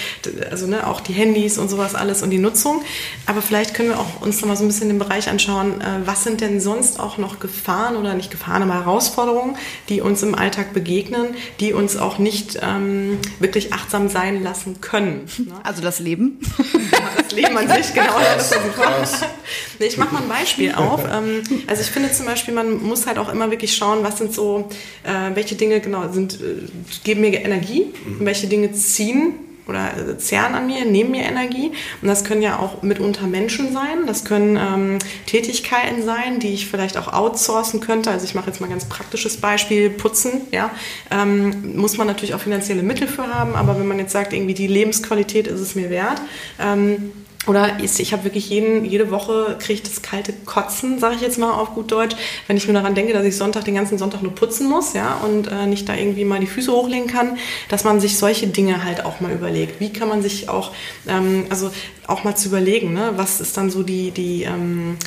also ne, auch die Handys und sowas alles und die Nutzung. Aber vielleicht können wir auch uns noch mal so ein bisschen den Bereich anschauen, äh, was sind denn sonst auch noch Gefahren oder nicht Gefahren, aber Herausforderungen, die uns im Alltag begegnen, die uns auch nicht ähm, wirklich achtsam sein lassen können. Ne? Also das Leben? Ja, das Leben an sich, genau. Das nee, ich mache mal ein Beispiel auf. Ähm, also ich finde zum Beispiel, man muss halt auch immer wirklich schauen, was sind so, äh, welche Dinge genau sind, äh, geben mir Energie mhm. welche Dinge ziehen oder äh, zehren an mir, nehmen mir Energie. Und das können ja auch mitunter Menschen sein, das können ähm, Tätigkeiten sein, die ich vielleicht auch outsourcen könnte. Also ich mache jetzt mal ein ganz praktisches Beispiel, putzen, ja. Ähm, muss man natürlich auch finanzielle Mittel für haben, aber wenn man jetzt sagt, irgendwie die Lebensqualität ist es mir wert, ähm, oder ich habe wirklich jeden, jede Woche kriege ich das kalte Kotzen, sage ich jetzt mal auf gut Deutsch, wenn ich nur daran denke, dass ich Sonntag den ganzen Sonntag nur putzen muss, ja, und äh, nicht da irgendwie mal die Füße hochlegen kann, dass man sich solche Dinge halt auch mal überlegt. Wie kann man sich auch, ähm, also auch mal zu überlegen, ne, was ist dann so die, die ähm,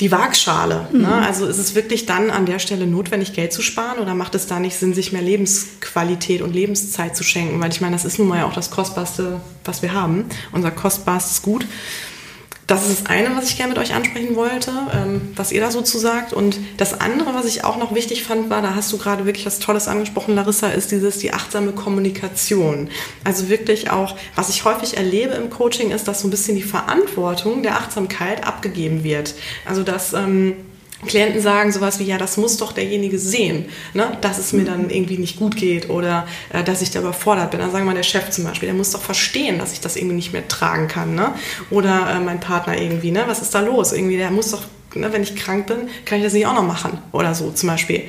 die Waagschale. Ne? Mhm. Ne? Also ist es wirklich dann an der Stelle notwendig, Geld zu sparen oder macht es da nicht Sinn, sich mehr Lebensqualität und Lebenszeit zu schenken? Weil ich meine, das ist nun mal ja auch das Kostbarste, was wir haben, unser kostbarstes Gut. Das ist das eine, was ich gerne mit euch ansprechen wollte, ähm, was ihr da so zu sagt. Und das andere, was ich auch noch wichtig fand, war, da hast du gerade wirklich was Tolles angesprochen, Larissa, ist dieses, die achtsame Kommunikation. Also wirklich auch, was ich häufig erlebe im Coaching, ist, dass so ein bisschen die Verantwortung der Achtsamkeit abgegeben wird. Also, dass, ähm, Klienten sagen sowas wie, ja, das muss doch derjenige sehen, ne? dass es mir dann irgendwie nicht gut geht oder äh, dass ich da überfordert bin. Dann sagen wir mal der Chef zum Beispiel, der muss doch verstehen, dass ich das irgendwie nicht mehr tragen kann. Ne? Oder äh, mein Partner irgendwie, ne? was ist da los? Irgendwie, der muss doch ne, wenn ich krank bin, kann ich das nicht auch noch machen oder so zum Beispiel,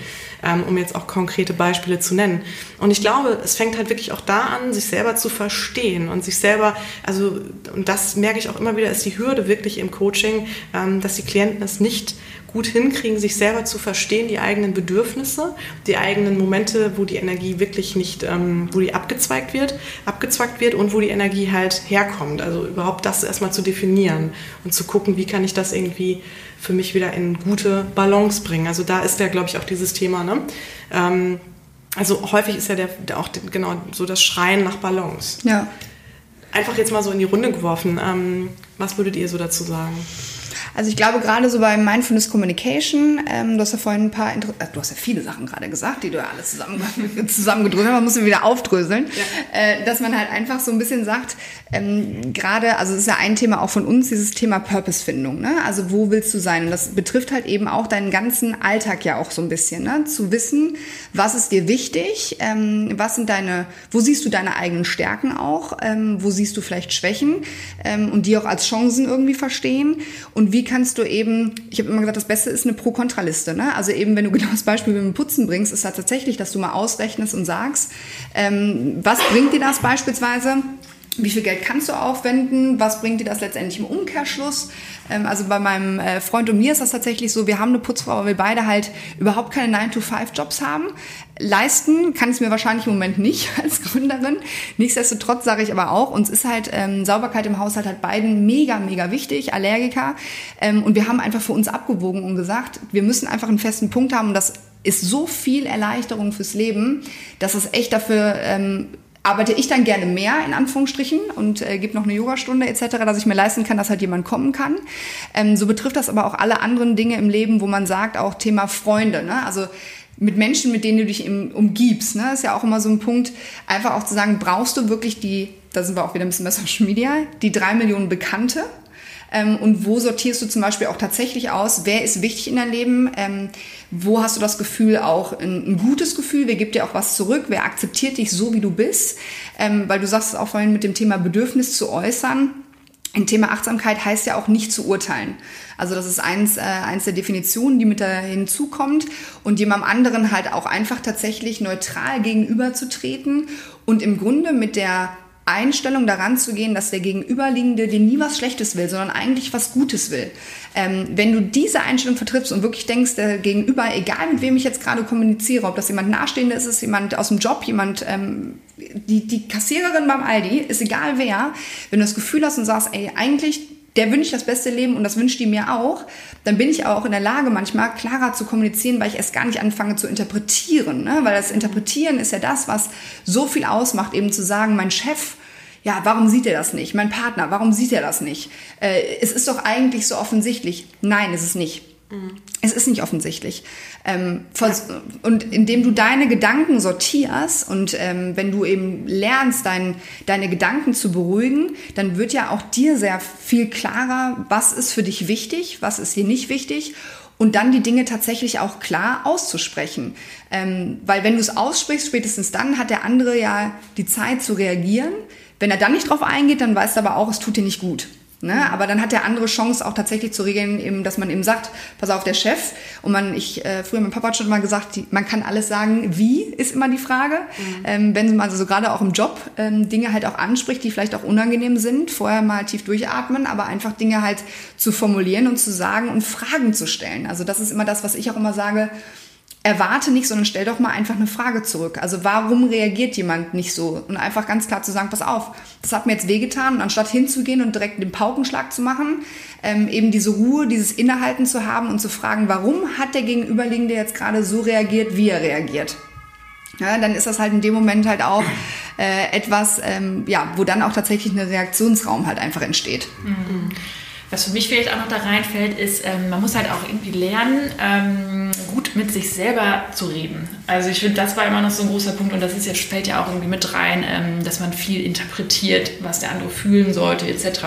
ähm, um jetzt auch konkrete Beispiele zu nennen. Und ich glaube, es fängt halt wirklich auch da an, sich selber zu verstehen und sich selber, also, und das merke ich auch immer wieder, ist die Hürde wirklich im Coaching, ähm, dass die Klienten es nicht gut hinkriegen, sich selber zu verstehen, die eigenen Bedürfnisse, die eigenen Momente, wo die Energie wirklich nicht, ähm, wo die abgezweigt wird, abgezwackt wird und wo die Energie halt herkommt. Also überhaupt das erstmal zu definieren und zu gucken, wie kann ich das irgendwie für mich wieder in gute Balance bringen. Also da ist ja, glaube ich, auch dieses Thema. Ne? Ähm, also häufig ist ja der, der auch genau so das Schreien nach Balance. Ja. Einfach jetzt mal so in die Runde geworfen. Ähm, was würdet ihr so dazu sagen? Also ich glaube gerade so bei Mindfulness Communication, ähm, du hast ja vorhin ein paar, Inter äh, du hast ja viele Sachen gerade gesagt, die du ja alles zusammen, zusammengedröselt hast, man muss sie wieder aufdröseln, ja. äh, dass man halt einfach so ein bisschen sagt, ähm, gerade, also es ist ja ein Thema auch von uns, dieses Thema Purpose-Findung, ne? also wo willst du sein? Und das betrifft halt eben auch deinen ganzen Alltag ja auch so ein bisschen, ne? zu wissen, was ist dir wichtig, ähm, was sind deine, wo siehst du deine eigenen Stärken auch, ähm, wo siehst du vielleicht Schwächen ähm, und die auch als Chancen irgendwie verstehen und wie kannst du eben, ich habe immer gesagt, das Beste ist eine Pro-Kontra-Liste. Ne? Also eben, wenn du genau das Beispiel mit dem Putzen bringst, ist halt tatsächlich, dass du mal ausrechnest und sagst, ähm, was bringt dir das beispielsweise? Wie viel Geld kannst du aufwenden? Was bringt dir das letztendlich im Umkehrschluss? Ähm, also bei meinem äh, Freund und mir ist das tatsächlich so, wir haben eine Putzfrau, weil wir beide halt überhaupt keine 9-to-5-Jobs haben. Leisten kann ich es mir wahrscheinlich im Moment nicht als Gründerin. Nichtsdestotrotz sage ich aber auch, uns ist halt ähm, Sauberkeit im Haushalt halt beiden mega, mega wichtig, Allergiker. Ähm, und wir haben einfach für uns abgewogen und gesagt, wir müssen einfach einen festen Punkt haben und das ist so viel Erleichterung fürs Leben, dass es echt dafür ähm, arbeite ich dann gerne mehr in Anführungsstrichen und äh, gebe noch eine Yogastunde etc., dass ich mir leisten kann, dass halt jemand kommen kann. Ähm, so betrifft das aber auch alle anderen Dinge im Leben, wo man sagt, auch Thema Freunde. Ne? Also mit Menschen, mit denen du dich im, umgibst. Ne? ist ja auch immer so ein Punkt, einfach auch zu sagen, brauchst du wirklich die, da sind wir auch wieder ein bisschen bei Social Media, die drei Millionen Bekannte ähm, und wo sortierst du zum Beispiel auch tatsächlich aus, wer ist wichtig in deinem Leben? Ähm, wo hast du das Gefühl, auch ein, ein, gutes Gefühl? Wer gibt dir auch was zurück? Wer akzeptiert dich so, wie du bist? Ähm, weil du sagst es auch vorhin mit dem Thema Bedürfnis zu äußern. Ein Thema Achtsamkeit heißt ja auch nicht zu urteilen. Also das ist eins, äh, eins der Definitionen, die mit da hinzukommt und jemandem anderen halt auch einfach tatsächlich neutral gegenüberzutreten und im Grunde mit der Einstellung daran zu gehen, dass der Gegenüberliegende dir nie was Schlechtes will, sondern eigentlich was Gutes will. Ähm, wenn du diese Einstellung vertrittst und wirklich denkst, der Gegenüber, egal mit wem ich jetzt gerade kommuniziere, ob das jemand Nahestehender ist, ist jemand aus dem Job, jemand, ähm, die, die Kassiererin beim Aldi, ist egal wer, wenn du das Gefühl hast und sagst, ey, eigentlich der wünscht das beste Leben und das wünscht die mir auch, dann bin ich auch in der Lage, manchmal klarer zu kommunizieren, weil ich erst gar nicht anfange zu interpretieren. Ne? Weil das Interpretieren ist ja das, was so viel ausmacht, eben zu sagen, mein Chef, ja, warum sieht er das nicht? Mein Partner, warum sieht er das nicht? Äh, es ist doch eigentlich so offensichtlich. Nein, ist es nicht. Mhm. Es ist nicht offensichtlich. Ähm, und indem du deine Gedanken sortierst und ähm, wenn du eben lernst, dein, deine Gedanken zu beruhigen, dann wird ja auch dir sehr viel klarer, was ist für dich wichtig, was ist hier nicht wichtig und dann die Dinge tatsächlich auch klar auszusprechen. Ähm, weil wenn du es aussprichst, spätestens dann hat der andere ja die Zeit zu reagieren. Wenn er dann nicht drauf eingeht, dann weißt du aber auch, es tut dir nicht gut. Ne? Mhm. Aber dann hat der andere Chance auch tatsächlich zu regeln, eben, dass man eben sagt, pass auf, der Chef. Und man, ich, äh, früher mein Papa hat schon mal gesagt, die, man kann alles sagen, wie ist immer die Frage. Mhm. Ähm, wenn man also so gerade auch im Job ähm, Dinge halt auch anspricht, die vielleicht auch unangenehm sind, vorher mal tief durchatmen, aber einfach Dinge halt zu formulieren und zu sagen und Fragen zu stellen. Also das ist immer das, was ich auch immer sage, erwarte nicht, sondern stell doch mal einfach eine Frage zurück. Also warum reagiert jemand nicht so? Und einfach ganz klar zu sagen, pass auf, das hat mir jetzt wehgetan. Und anstatt hinzugehen und direkt den Paukenschlag zu machen, ähm, eben diese Ruhe, dieses Innehalten zu haben und zu fragen, warum hat der Gegenüberliegende jetzt gerade so reagiert, wie er reagiert? Ja, dann ist das halt in dem Moment halt auch äh, etwas, ähm, ja, wo dann auch tatsächlich ein Reaktionsraum halt einfach entsteht. Mhm. Was für mich vielleicht auch noch da reinfällt, ist, ähm, man muss halt auch irgendwie lernen, ähm, gut mit sich selber zu reden. Also ich finde, das war immer noch so ein großer Punkt und das ist jetzt, fällt ja auch irgendwie mit rein, ähm, dass man viel interpretiert, was der andere fühlen sollte, etc.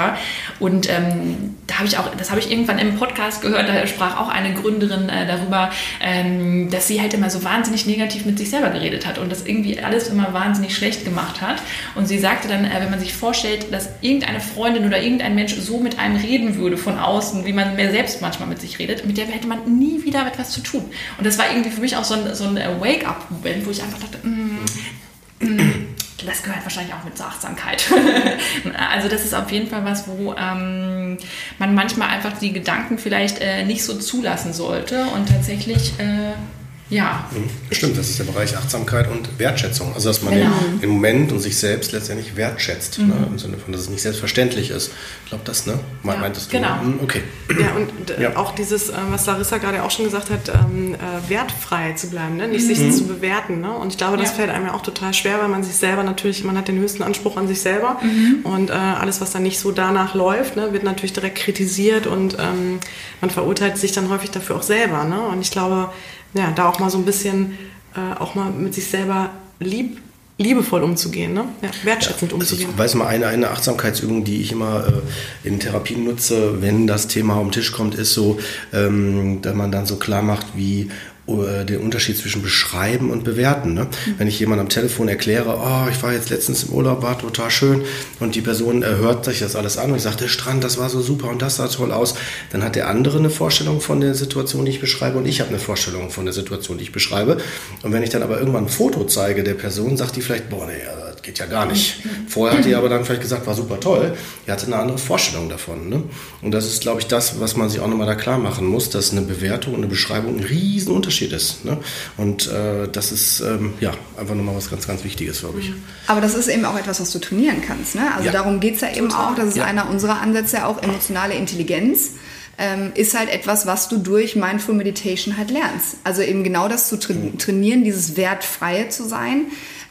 Und ähm, da habe ich auch, das habe ich irgendwann im Podcast gehört, da sprach auch eine Gründerin äh, darüber, ähm, dass sie halt immer so wahnsinnig negativ mit sich selber geredet hat und das irgendwie alles immer wahnsinnig schlecht gemacht hat. Und sie sagte dann, äh, wenn man sich vorstellt, dass irgendeine Freundin oder irgendein Mensch so mit einem reden würde von außen, wie man mehr selbst manchmal mit sich redet, mit der hätte man nie wieder etwas zu tun. Und das war irgendwie für mich auch so ein, so ein Wake-up-Moment, wo ich einfach dachte, mm, mm, das gehört wahrscheinlich auch mit zur Achtsamkeit. also das ist auf jeden Fall was, wo ähm, man manchmal einfach die Gedanken vielleicht äh, nicht so zulassen sollte und tatsächlich äh, ja. Mhm. Stimmt, das ist der Bereich Achtsamkeit und Wertschätzung. Also, dass man genau. den, den, Moment und sich selbst letztendlich wertschätzt. Ne? Mhm. Ne? Im Sinne von, dass es nicht selbstverständlich ist. Ich glaube, das, ne? Ja, meintest du? Genau. Mhm, okay. Ja, und äh, ja. auch dieses, äh, was Larissa gerade auch schon gesagt hat, ähm, äh, wertfrei zu bleiben, ne? nicht mhm. sich zu bewerten. Ne? Und ich glaube, das ja. fällt einem ja auch total schwer, weil man sich selber natürlich, man hat den höchsten Anspruch an sich selber. Mhm. Und äh, alles, was dann nicht so danach läuft, ne, wird natürlich direkt kritisiert und ähm, man verurteilt sich dann häufig dafür auch selber. Ne? Und ich glaube, ja, da auch mal so ein bisschen äh, auch mal mit sich selber lieb liebevoll umzugehen, ne? ja, wertschätzend ja, also umzugehen. Ich weiß mal, eine, eine Achtsamkeitsübung, die ich immer äh, in Therapien nutze, wenn das Thema auf den Tisch kommt, ist so, ähm, dass man dann so klar macht, wie den Unterschied zwischen beschreiben und bewerten. Ne? Mhm. Wenn ich jemand am Telefon erkläre, oh, ich war jetzt letztens im Urlaub, war total schön und die Person äh, hört sich das alles an und ich sage, der Strand, das war so super und das sah toll aus, dann hat der andere eine Vorstellung von der Situation, die ich beschreibe und ich habe eine Vorstellung von der Situation, die ich beschreibe. Und wenn ich dann aber irgendwann ein Foto zeige der Person, sagt die vielleicht, boah, nee, das geht ja gar nicht. Vorher hat die aber dann vielleicht gesagt, war super toll. Die hatte eine andere Vorstellung davon. Ne? Und das ist, glaube ich, das, was man sich auch nochmal da klar machen muss, dass eine Bewertung und eine Beschreibung ein riesen Unterschied ist. Ne? Und äh, das ist ähm, ja einfach nochmal was ganz, ganz Wichtiges, glaube ich. Aber das ist eben auch etwas, was du trainieren kannst. Ne? Also ja. darum geht es ja eben Total. auch. Das ist ja. einer unserer Ansätze, auch emotionale Intelligenz ähm, ist halt etwas, was du durch Mindful Meditation halt lernst. Also eben genau das zu tra mhm. trainieren, dieses Wertfreie zu sein.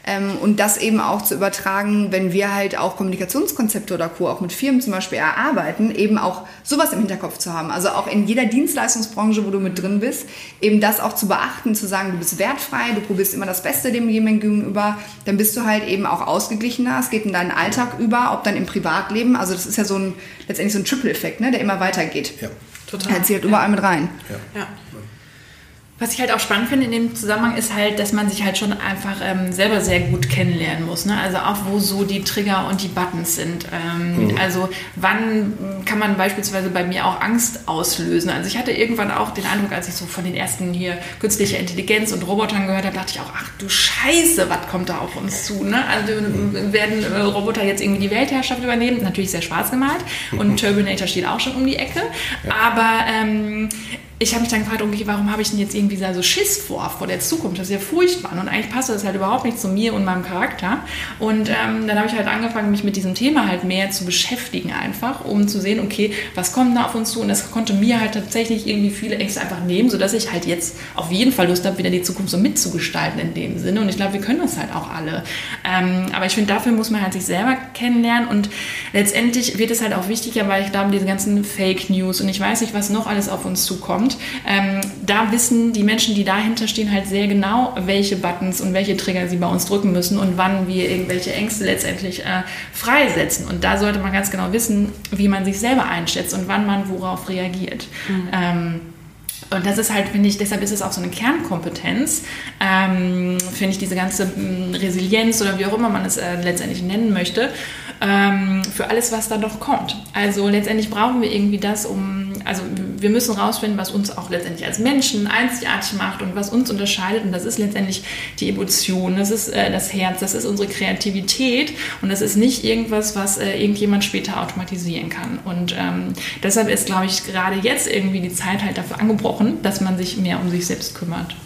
Ähm, und das eben auch zu übertragen, wenn wir halt auch Kommunikationskonzepte oder Co. auch mit Firmen zum Beispiel erarbeiten, eben auch sowas im Hinterkopf zu haben. Also auch in jeder Dienstleistungsbranche, wo du mit drin bist, eben das auch zu beachten, zu sagen, du bist wertfrei, du probierst immer das Beste dem jemandem gegenüber, dann bist du halt eben auch ausgeglichener, es geht in deinen Alltag über, ob dann im Privatleben, also das ist ja so ein, letztendlich so ein Triple-Effekt, ne, der immer weitergeht. Ja. Total. Er zählt überall mit rein. Ja. ja. Was ich halt auch spannend finde in dem Zusammenhang ist halt, dass man sich halt schon einfach ähm, selber sehr gut kennenlernen muss. Ne? Also auch wo so die Trigger und die Buttons sind. Ähm, mhm. Also wann kann man beispielsweise bei mir auch Angst auslösen? Also ich hatte irgendwann auch den Eindruck, als ich so von den ersten hier künstliche Intelligenz und Robotern gehört habe, dachte ich auch, ach du Scheiße, was kommt da auf uns zu? Ne? Also werden äh, Roboter jetzt irgendwie die Weltherrschaft übernehmen? Natürlich sehr schwarz gemalt und. Terminator steht auch schon um die Ecke. Ja. Aber ähm, ich habe mich dann gefragt, okay, warum habe ich denn jetzt irgendwie so Schiss vor, vor der Zukunft? Das ist ja furchtbar. Und eigentlich passt das halt überhaupt nicht zu mir und meinem Charakter. Und ähm, dann habe ich halt angefangen, mich mit diesem Thema halt mehr zu beschäftigen einfach, um zu sehen, okay, was kommt da auf uns zu? Und das konnte mir halt tatsächlich irgendwie viele Ängste einfach nehmen, sodass ich halt jetzt auf jeden Fall Lust habe, wieder die Zukunft so mitzugestalten in dem Sinne. Und ich glaube, wir können das halt auch alle. Ähm, aber ich finde, dafür muss man halt sich selber kennenlernen. Und letztendlich wird es halt auch wichtiger, weil ich glaube, diese ganzen Fake News und ich weiß nicht, was noch alles auf uns zukommt, kommt, ähm, da wissen die Menschen, die dahinter stehen, halt sehr genau, welche Buttons und welche Trigger sie bei uns drücken müssen und wann wir irgendwelche Ängste letztendlich äh, freisetzen. Und da sollte man ganz genau wissen, wie man sich selber einschätzt und wann man worauf reagiert. Mhm. Ähm, und das ist halt, finde ich, deshalb ist es auch so eine Kernkompetenz, ähm, finde ich, diese ganze mm, Resilienz oder wie auch immer man es äh, letztendlich nennen möchte, ähm, für alles, was da noch kommt. Also letztendlich brauchen wir irgendwie das, um also wir müssen rausfinden, was uns auch letztendlich als Menschen einzigartig macht und was uns unterscheidet. Und das ist letztendlich die Emotion, das ist äh, das Herz, das ist unsere Kreativität und das ist nicht irgendwas, was äh, irgendjemand später automatisieren kann. Und ähm, deshalb ist, glaube ich, gerade jetzt irgendwie die Zeit halt dafür angebrochen, dass man sich mehr um sich selbst kümmert.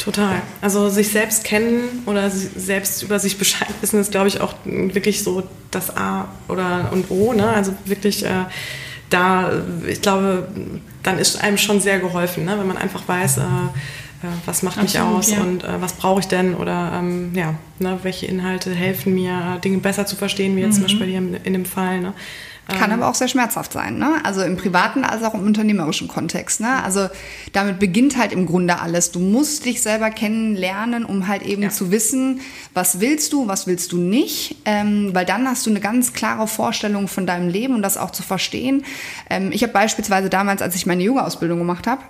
Total. Also sich selbst kennen oder selbst über sich Bescheid wissen, ist, glaube ich, auch wirklich so das A oder und O. Ne? Also wirklich äh, da, ich glaube, dann ist einem schon sehr geholfen, ne? wenn man einfach weiß, äh, äh was macht mich Absolut, aus ja. und äh, was brauche ich denn oder ähm, ja, ne, welche Inhalte helfen mir, Dinge besser zu verstehen, wie jetzt mhm. zum Beispiel hier in, in dem Fall. Ne? Kann aber auch sehr schmerzhaft sein, ne? Also im privaten als auch im unternehmerischen Kontext, ne? Also damit beginnt halt im Grunde alles. Du musst dich selber kennenlernen, um halt eben ja. zu wissen, was willst du, was willst du nicht, ähm, weil dann hast du eine ganz klare Vorstellung von deinem Leben und das auch zu verstehen. Ähm, ich habe beispielsweise damals, als ich meine Yoga-Ausbildung gemacht habe,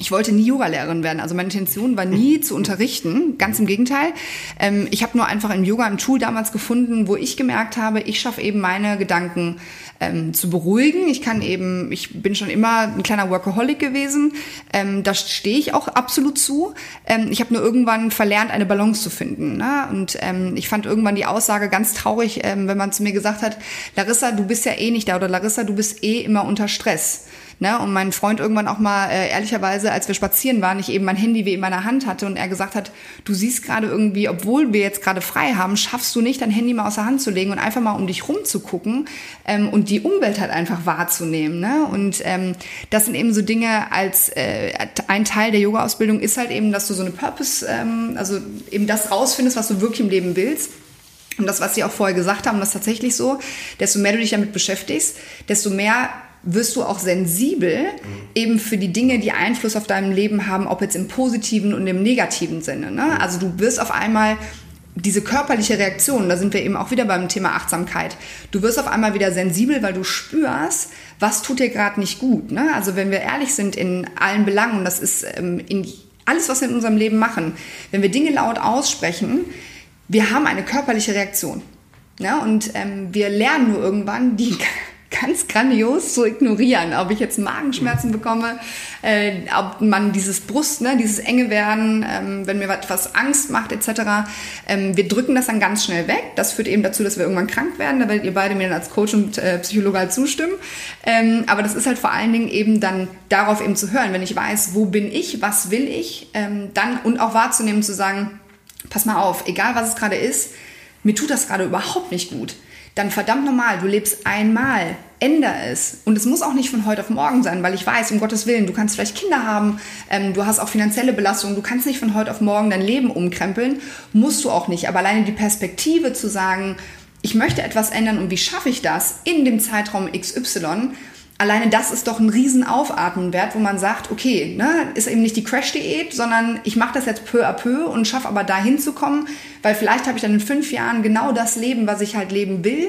ich wollte nie Yogalehrerin werden. Also meine Intention war nie zu unterrichten. Ganz im Gegenteil. Ähm, ich habe nur einfach im Yoga ein Tool damals gefunden, wo ich gemerkt habe, ich schaffe eben meine Gedanken ähm, zu beruhigen. Ich kann eben, ich bin schon immer ein kleiner Workaholic gewesen. Ähm, da stehe ich auch absolut zu. Ähm, ich habe nur irgendwann verlernt, eine Balance zu finden. Ne? Und ähm, ich fand irgendwann die Aussage ganz traurig, ähm, wenn man zu mir gesagt hat, Larissa, du bist ja eh nicht da oder Larissa, du bist eh immer unter Stress. Ne? Und mein Freund irgendwann auch mal, äh, ehrlicherweise, als wir spazieren waren, ich eben mein Handy wie in meiner Hand hatte und er gesagt hat, du siehst gerade irgendwie, obwohl wir jetzt gerade frei haben, schaffst du nicht, dein Handy mal aus der Hand zu legen und einfach mal um dich rumzugucken ähm, und die Umwelt halt einfach wahrzunehmen. Ne? Und ähm, das sind eben so Dinge, als äh, ein Teil der Yoga-Ausbildung ist halt eben, dass du so eine Purpose, ähm, also eben das rausfindest, was du wirklich im Leben willst. Und das, was Sie auch vorher gesagt haben, das ist tatsächlich so, desto mehr du dich damit beschäftigst, desto mehr wirst du auch sensibel mhm. eben für die Dinge, die Einfluss auf deinem Leben haben, ob jetzt im positiven und im negativen Sinne. Ne? Also du wirst auf einmal diese körperliche Reaktion, da sind wir eben auch wieder beim Thema Achtsamkeit. Du wirst auf einmal wieder sensibel, weil du spürst, was tut dir gerade nicht gut. Ne? Also wenn wir ehrlich sind in allen Belangen, und das ist ähm, in alles, was wir in unserem Leben machen, wenn wir Dinge laut aussprechen, wir haben eine körperliche Reaktion. Ne? Und ähm, wir lernen nur irgendwann, die ganz grandios zu ignorieren, ob ich jetzt Magenschmerzen bekomme, äh, ob man dieses Brust, ne, dieses enge werden, ähm, wenn mir etwas Angst macht etc. Ähm, wir drücken das dann ganz schnell weg. Das führt eben dazu, dass wir irgendwann krank werden. Da werdet ihr beide mir dann als Coach und äh, Psychologe halt zustimmen. Ähm, aber das ist halt vor allen Dingen eben dann darauf eben zu hören, wenn ich weiß, wo bin ich, was will ich, ähm, dann und auch wahrzunehmen, zu sagen, pass mal auf, egal was es gerade ist, mir tut das gerade überhaupt nicht gut dann verdammt normal, du lebst einmal, ändere es. Und es muss auch nicht von heute auf morgen sein, weil ich weiß, um Gottes Willen, du kannst vielleicht Kinder haben, ähm, du hast auch finanzielle Belastungen, du kannst nicht von heute auf morgen dein Leben umkrempeln, musst du auch nicht. Aber alleine die Perspektive zu sagen, ich möchte etwas ändern und wie schaffe ich das in dem Zeitraum XY, alleine das ist doch ein riesen Aufatmen wert, wo man sagt, okay, ne, ist eben nicht die Crash-Diät, sondern ich mache das jetzt peu à peu und schaffe aber dahin zu kommen, weil vielleicht habe ich dann in fünf Jahren genau das Leben, was ich halt leben will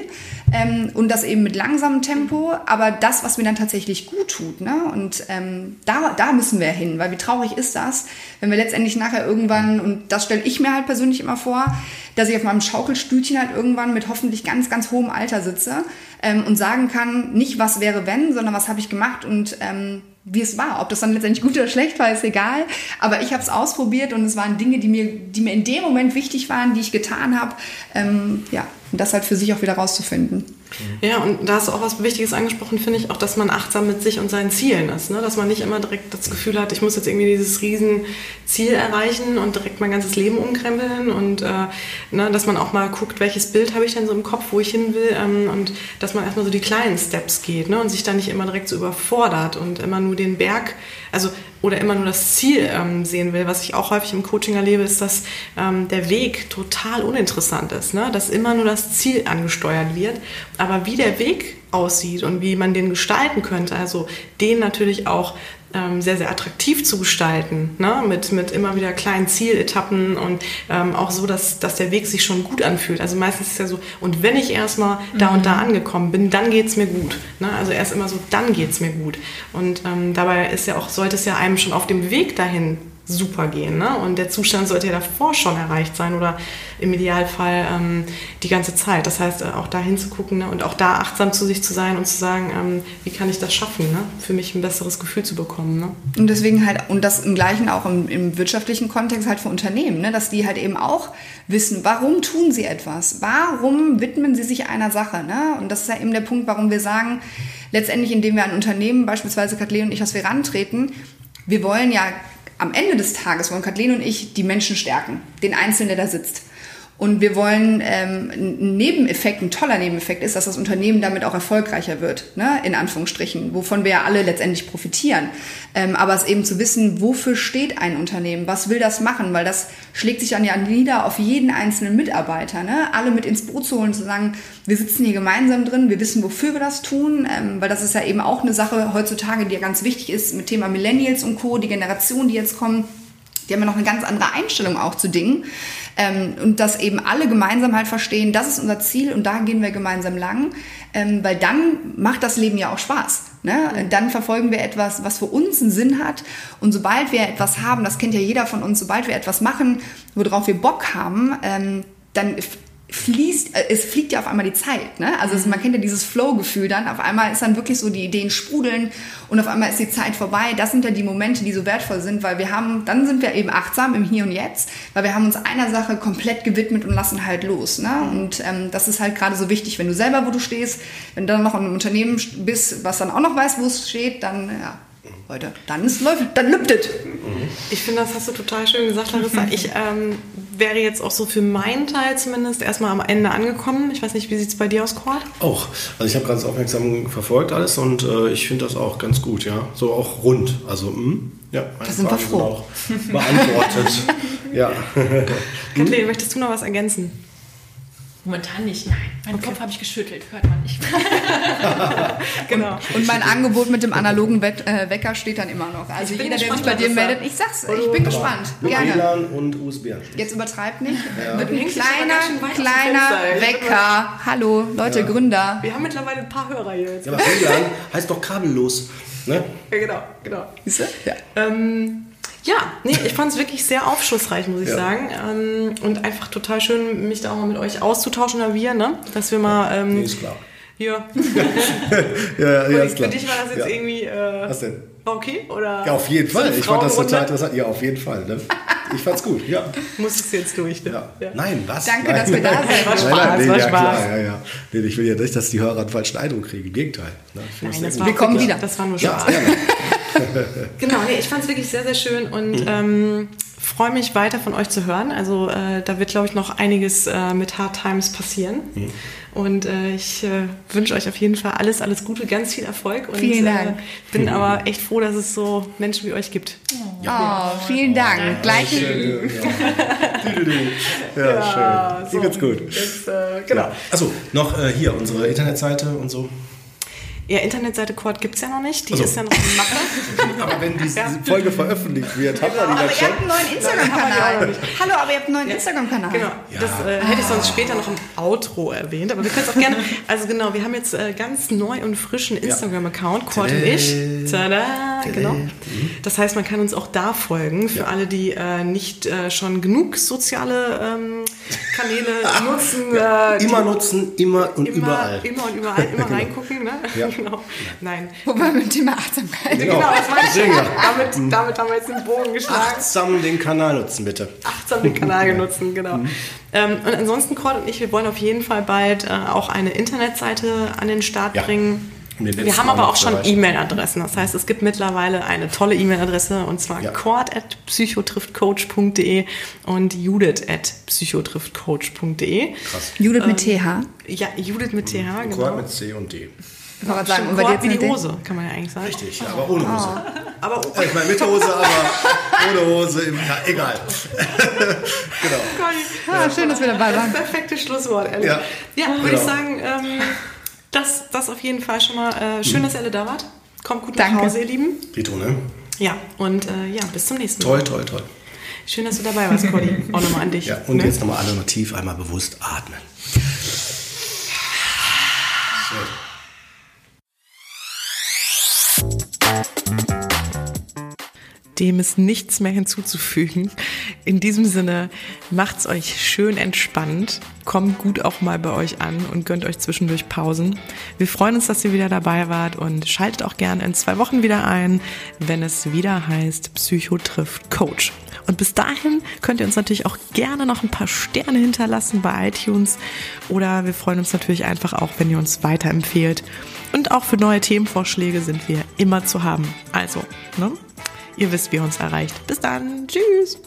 ähm, und das eben mit langsamem Tempo, aber das, was mir dann tatsächlich gut tut. Ne? Und ähm, da, da müssen wir hin, weil wie traurig ist das, wenn wir letztendlich nachher irgendwann, und das stelle ich mir halt persönlich immer vor, dass ich auf meinem Schaukelstütchen halt irgendwann mit hoffentlich ganz, ganz hohem Alter sitze ähm, und sagen kann, nicht was wäre wenn, sondern was habe ich gemacht und ähm, wie es war. Ob das dann letztendlich gut oder schlecht war, ist egal. Aber ich habe es ausprobiert und es waren Dinge, die mir, die mir in dem Moment wichtig waren, die ich getan habe. Ähm, ja, und das halt für sich auch wieder rauszufinden. Ja, und da hast du auch was Wichtiges angesprochen, finde ich, auch, dass man achtsam mit sich und seinen Zielen ist. Ne? Dass man nicht immer direkt das Gefühl hat, ich muss jetzt irgendwie dieses Riesenziel erreichen und direkt mein ganzes Leben umkrempeln und äh, ne, dass man auch mal guckt, welches Bild habe ich denn so im Kopf, wo ich hin will ähm, und dass man erstmal so die kleinen Steps geht ne? und sich dann nicht immer direkt so überfordert und immer nur den Berg, also oder immer nur das Ziel ähm, sehen will. Was ich auch häufig im Coaching erlebe, ist, dass ähm, der Weg total uninteressant ist, ne? dass immer nur das Ziel angesteuert wird aber wie der Weg aussieht und wie man den gestalten könnte, also den natürlich auch ähm, sehr, sehr attraktiv zu gestalten, ne? mit, mit immer wieder kleinen Zieletappen und ähm, auch so, dass, dass der Weg sich schon gut anfühlt. Also meistens ist es ja so, und wenn ich erstmal da mhm. und da mhm. angekommen bin, dann geht es mir gut. Ne? Also erst immer so, dann geht es mir gut. Und ähm, dabei ist ja auch, sollte es ja einem schon auf dem Weg dahin super gehen. Ne? Und der Zustand sollte ja davor schon erreicht sein oder im Idealfall ähm, die ganze Zeit. Das heißt, äh, auch da hinzugucken ne? und auch da achtsam zu sich zu sein und zu sagen, ähm, wie kann ich das schaffen, ne? für mich ein besseres Gefühl zu bekommen. Ne? Und deswegen halt, und das im Gleichen auch im, im wirtschaftlichen Kontext halt für Unternehmen, ne? dass die halt eben auch wissen, warum tun sie etwas? Warum widmen sie sich einer Sache? Ne? Und das ist ja eben der Punkt, warum wir sagen, letztendlich, indem wir an Unternehmen, beispielsweise Kathleen und ich, was wir rantreten, wir wollen ja am Ende des Tages wollen Kathleen und ich die Menschen stärken, den Einzelnen, der da sitzt. Und wir wollen ähm, ein Nebeneffekt, ein toller Nebeneffekt ist, dass das Unternehmen damit auch erfolgreicher wird, ne? in Anführungsstrichen, wovon wir ja alle letztendlich profitieren. Ähm, aber es eben zu wissen, wofür steht ein Unternehmen, was will das machen, weil das schlägt sich dann ja nieder auf jeden einzelnen Mitarbeiter. Ne? Alle mit ins Boot zu holen, zu sagen, wir sitzen hier gemeinsam drin, wir wissen, wofür wir das tun, ähm, weil das ist ja eben auch eine Sache heutzutage, die ja ganz wichtig ist mit Thema Millennials und Co., die Generation, die jetzt kommen die haben ja noch eine ganz andere Einstellung auch zu Dingen. Ähm, und dass eben alle gemeinsam halt verstehen, das ist unser Ziel und da gehen wir gemeinsam lang, ähm, weil dann macht das Leben ja auch Spaß. Ne? Dann verfolgen wir etwas, was für uns einen Sinn hat. Und sobald wir etwas haben, das kennt ja jeder von uns, sobald wir etwas machen, worauf wir Bock haben, ähm, dann fließt, äh, es fliegt ja auf einmal die Zeit. Ne? Also es, man kennt ja dieses Flow-Gefühl dann. Auf einmal ist dann wirklich so die Ideen sprudeln und auf einmal ist die Zeit vorbei. Das sind ja die Momente, die so wertvoll sind, weil wir haben, dann sind wir eben achtsam im Hier und Jetzt, weil wir haben uns einer Sache komplett gewidmet und lassen halt los. Ne? Und ähm, das ist halt gerade so wichtig, wenn du selber, wo du stehst, wenn du dann noch in einem Unternehmen bist, was dann auch noch weiß, wo es steht, dann ja, Leute, dann ist läuft, dann lübtet. Ich finde, das hast du total schön gesagt, Larissa. Ich ähm, wäre jetzt auch so für meinen Teil zumindest erstmal am Ende angekommen. Ich weiß nicht, wie sieht es bei dir aus, Cord? Auch. Also ich habe ganz aufmerksam verfolgt alles und äh, ich finde das auch ganz gut, ja. So auch rund. Also, mh, hm, ja, meine das sind Fragen wir froh. auch beantwortet. ja. Kathleen, möchtest du noch was ergänzen? Momentan nicht, nein. Meinen okay. Kopf habe ich geschüttelt, hört man nicht. genau. Und mein Angebot mit dem analogen äh, Wecker steht dann immer noch. Also jeder, der sich bei dir meldet, ich sag's, ich bin gespannt. Gerne. WLAN und USB. Jetzt übertreibt nicht. Ja. Mit einem kleiner, kleiner Wecker. Hallo, Leute, ja. Gründer. Wir haben mittlerweile ein paar Hörer hier jetzt. Ja, aber WLAN heißt doch kabellos. Ne? Ja, genau, genau. Siehst du? Ja. Ähm, ja, nee, ich fand es wirklich sehr aufschlussreich, muss ich ja. sagen. Ähm, und einfach total schön, mich da auch mal mit euch auszutauschen, oder wir, ne? Dass wir mal. Ähm, nee, ist klar. Ja. ja, ja, ja, ist klar. Für dich war das jetzt ja. irgendwie. Äh, Was denn? Okay, oder? Ja, auf jeden Fall. Ich fand das total interessant. Ja, auf jeden Fall. Ne? Ich fand's gut, ja. Muss es jetzt durch, ne? Ja. ja. Nein, was? Danke, nein. dass wir da sind. War Spaß, nein, nein, nee, war ja, Spaß. Klar, ja, ja. Nee, ich will ja nicht, dass die Hörer einen falschen Eindruck kriegen. Im Gegenteil. Ne? Nein, das war wir kommen wieder. Das war nur Spaß. Ja, genau, nee, ich fand es wirklich sehr, sehr schön und mhm. ähm, freue mich weiter von euch zu hören. Also äh, da wird, glaube ich, noch einiges äh, mit Hard Times passieren. Mhm. Und äh, ich äh, wünsche euch auf jeden Fall alles, alles Gute, ganz viel Erfolg. Und, vielen Dank. Äh, bin aber echt froh, dass es so Menschen wie euch gibt. Oh, ja. oh vielen Dank. Oh, Gleich. Schön, ja. ja, ja, schön. So, Hier geht's gut. Jetzt, äh, genau. Ja. Achso, noch äh, hier unsere Internetseite und so. Ja, Internetseite Quad gibt es ja noch nicht. Die also. ist ja noch im Mache. aber wenn diese ja. Folge veröffentlicht wird, haben wir die dann schon. Aber ihr habt einen neuen Instagram-Kanal. Hallo, aber ihr habt einen neuen ja. Instagram-Kanal. Genau. Ja. Das äh, hätte ich sonst später noch im Outro erwähnt. Aber wir können es auch gerne. Also genau, wir haben jetzt äh, ganz neu und frischen Instagram-Account, Quad und ich. Tada! Genau. Das heißt, man kann uns auch da folgen. Für alle, die äh, nicht äh, schon genug soziale ähm, Kanäle nutzen. Äh, immer nutzen, immer und immer, überall. Immer und überall, immer genau. reingucken. Ne? Ja. genau. Nein. Wobei mit dem Thema Achtsamkeit. Genau, genau das meine ich. Ja. Damit, damit haben wir jetzt den Bogen geschlagen. Achtsam den Kanal nutzen, bitte. Achtsam den Kanal nutzen, genau. Mhm. Ähm, und ansonsten, Cord und ich, wir wollen auf jeden Fall bald äh, auch eine Internetseite an den Start ja. bringen. Wir haben aber auch schon E-Mail-Adressen. Das heißt, es gibt mittlerweile eine tolle E-Mail-Adresse und zwar ja. cord at psychotriftcoach.de und judith at psychotriftcoach.de. Krass. Judith mit TH? Ähm, ja, Judith mit TH, genau. Cord mit C und D. Ich wollte sagen, und bei dir wie die Hose, kann man ja eigentlich sagen. Richtig, ja, aber ohne Hose. Oh. Aber oh. ich meine mit Hose, aber ohne Hose, ja, egal. genau. Ja, schön, dass wir dabei waren. Das perfekte Schlusswort, ehrlich. Ja, ja würde genau. ich sagen, ähm, das, das auf jeden Fall schon mal. Äh, schön, dass ihr alle da wart. Kommt gut Danke. nach Hause, ihr Lieben. Vito, ne? Ja, und äh, ja, bis zum nächsten Mal. Toll, toll, toll. Schön, dass du dabei warst, Cody. Auch nochmal an dich. Ja, und ne? jetzt nochmal alle noch tief einmal bewusst atmen. So. Dem ist nichts mehr hinzuzufügen. In diesem Sinne, macht's euch schön entspannt, kommt gut auch mal bei euch an und gönnt euch zwischendurch Pausen. Wir freuen uns, dass ihr wieder dabei wart und schaltet auch gerne in zwei Wochen wieder ein, wenn es wieder heißt Psycho trifft Coach. Und bis dahin könnt ihr uns natürlich auch gerne noch ein paar Sterne hinterlassen bei iTunes oder wir freuen uns natürlich einfach auch, wenn ihr uns weiterempfehlt. Und auch für neue Themenvorschläge sind wir immer zu haben. Also, ne? Ihr wisst, wie ihr uns erreicht. Bis dann. Tschüss.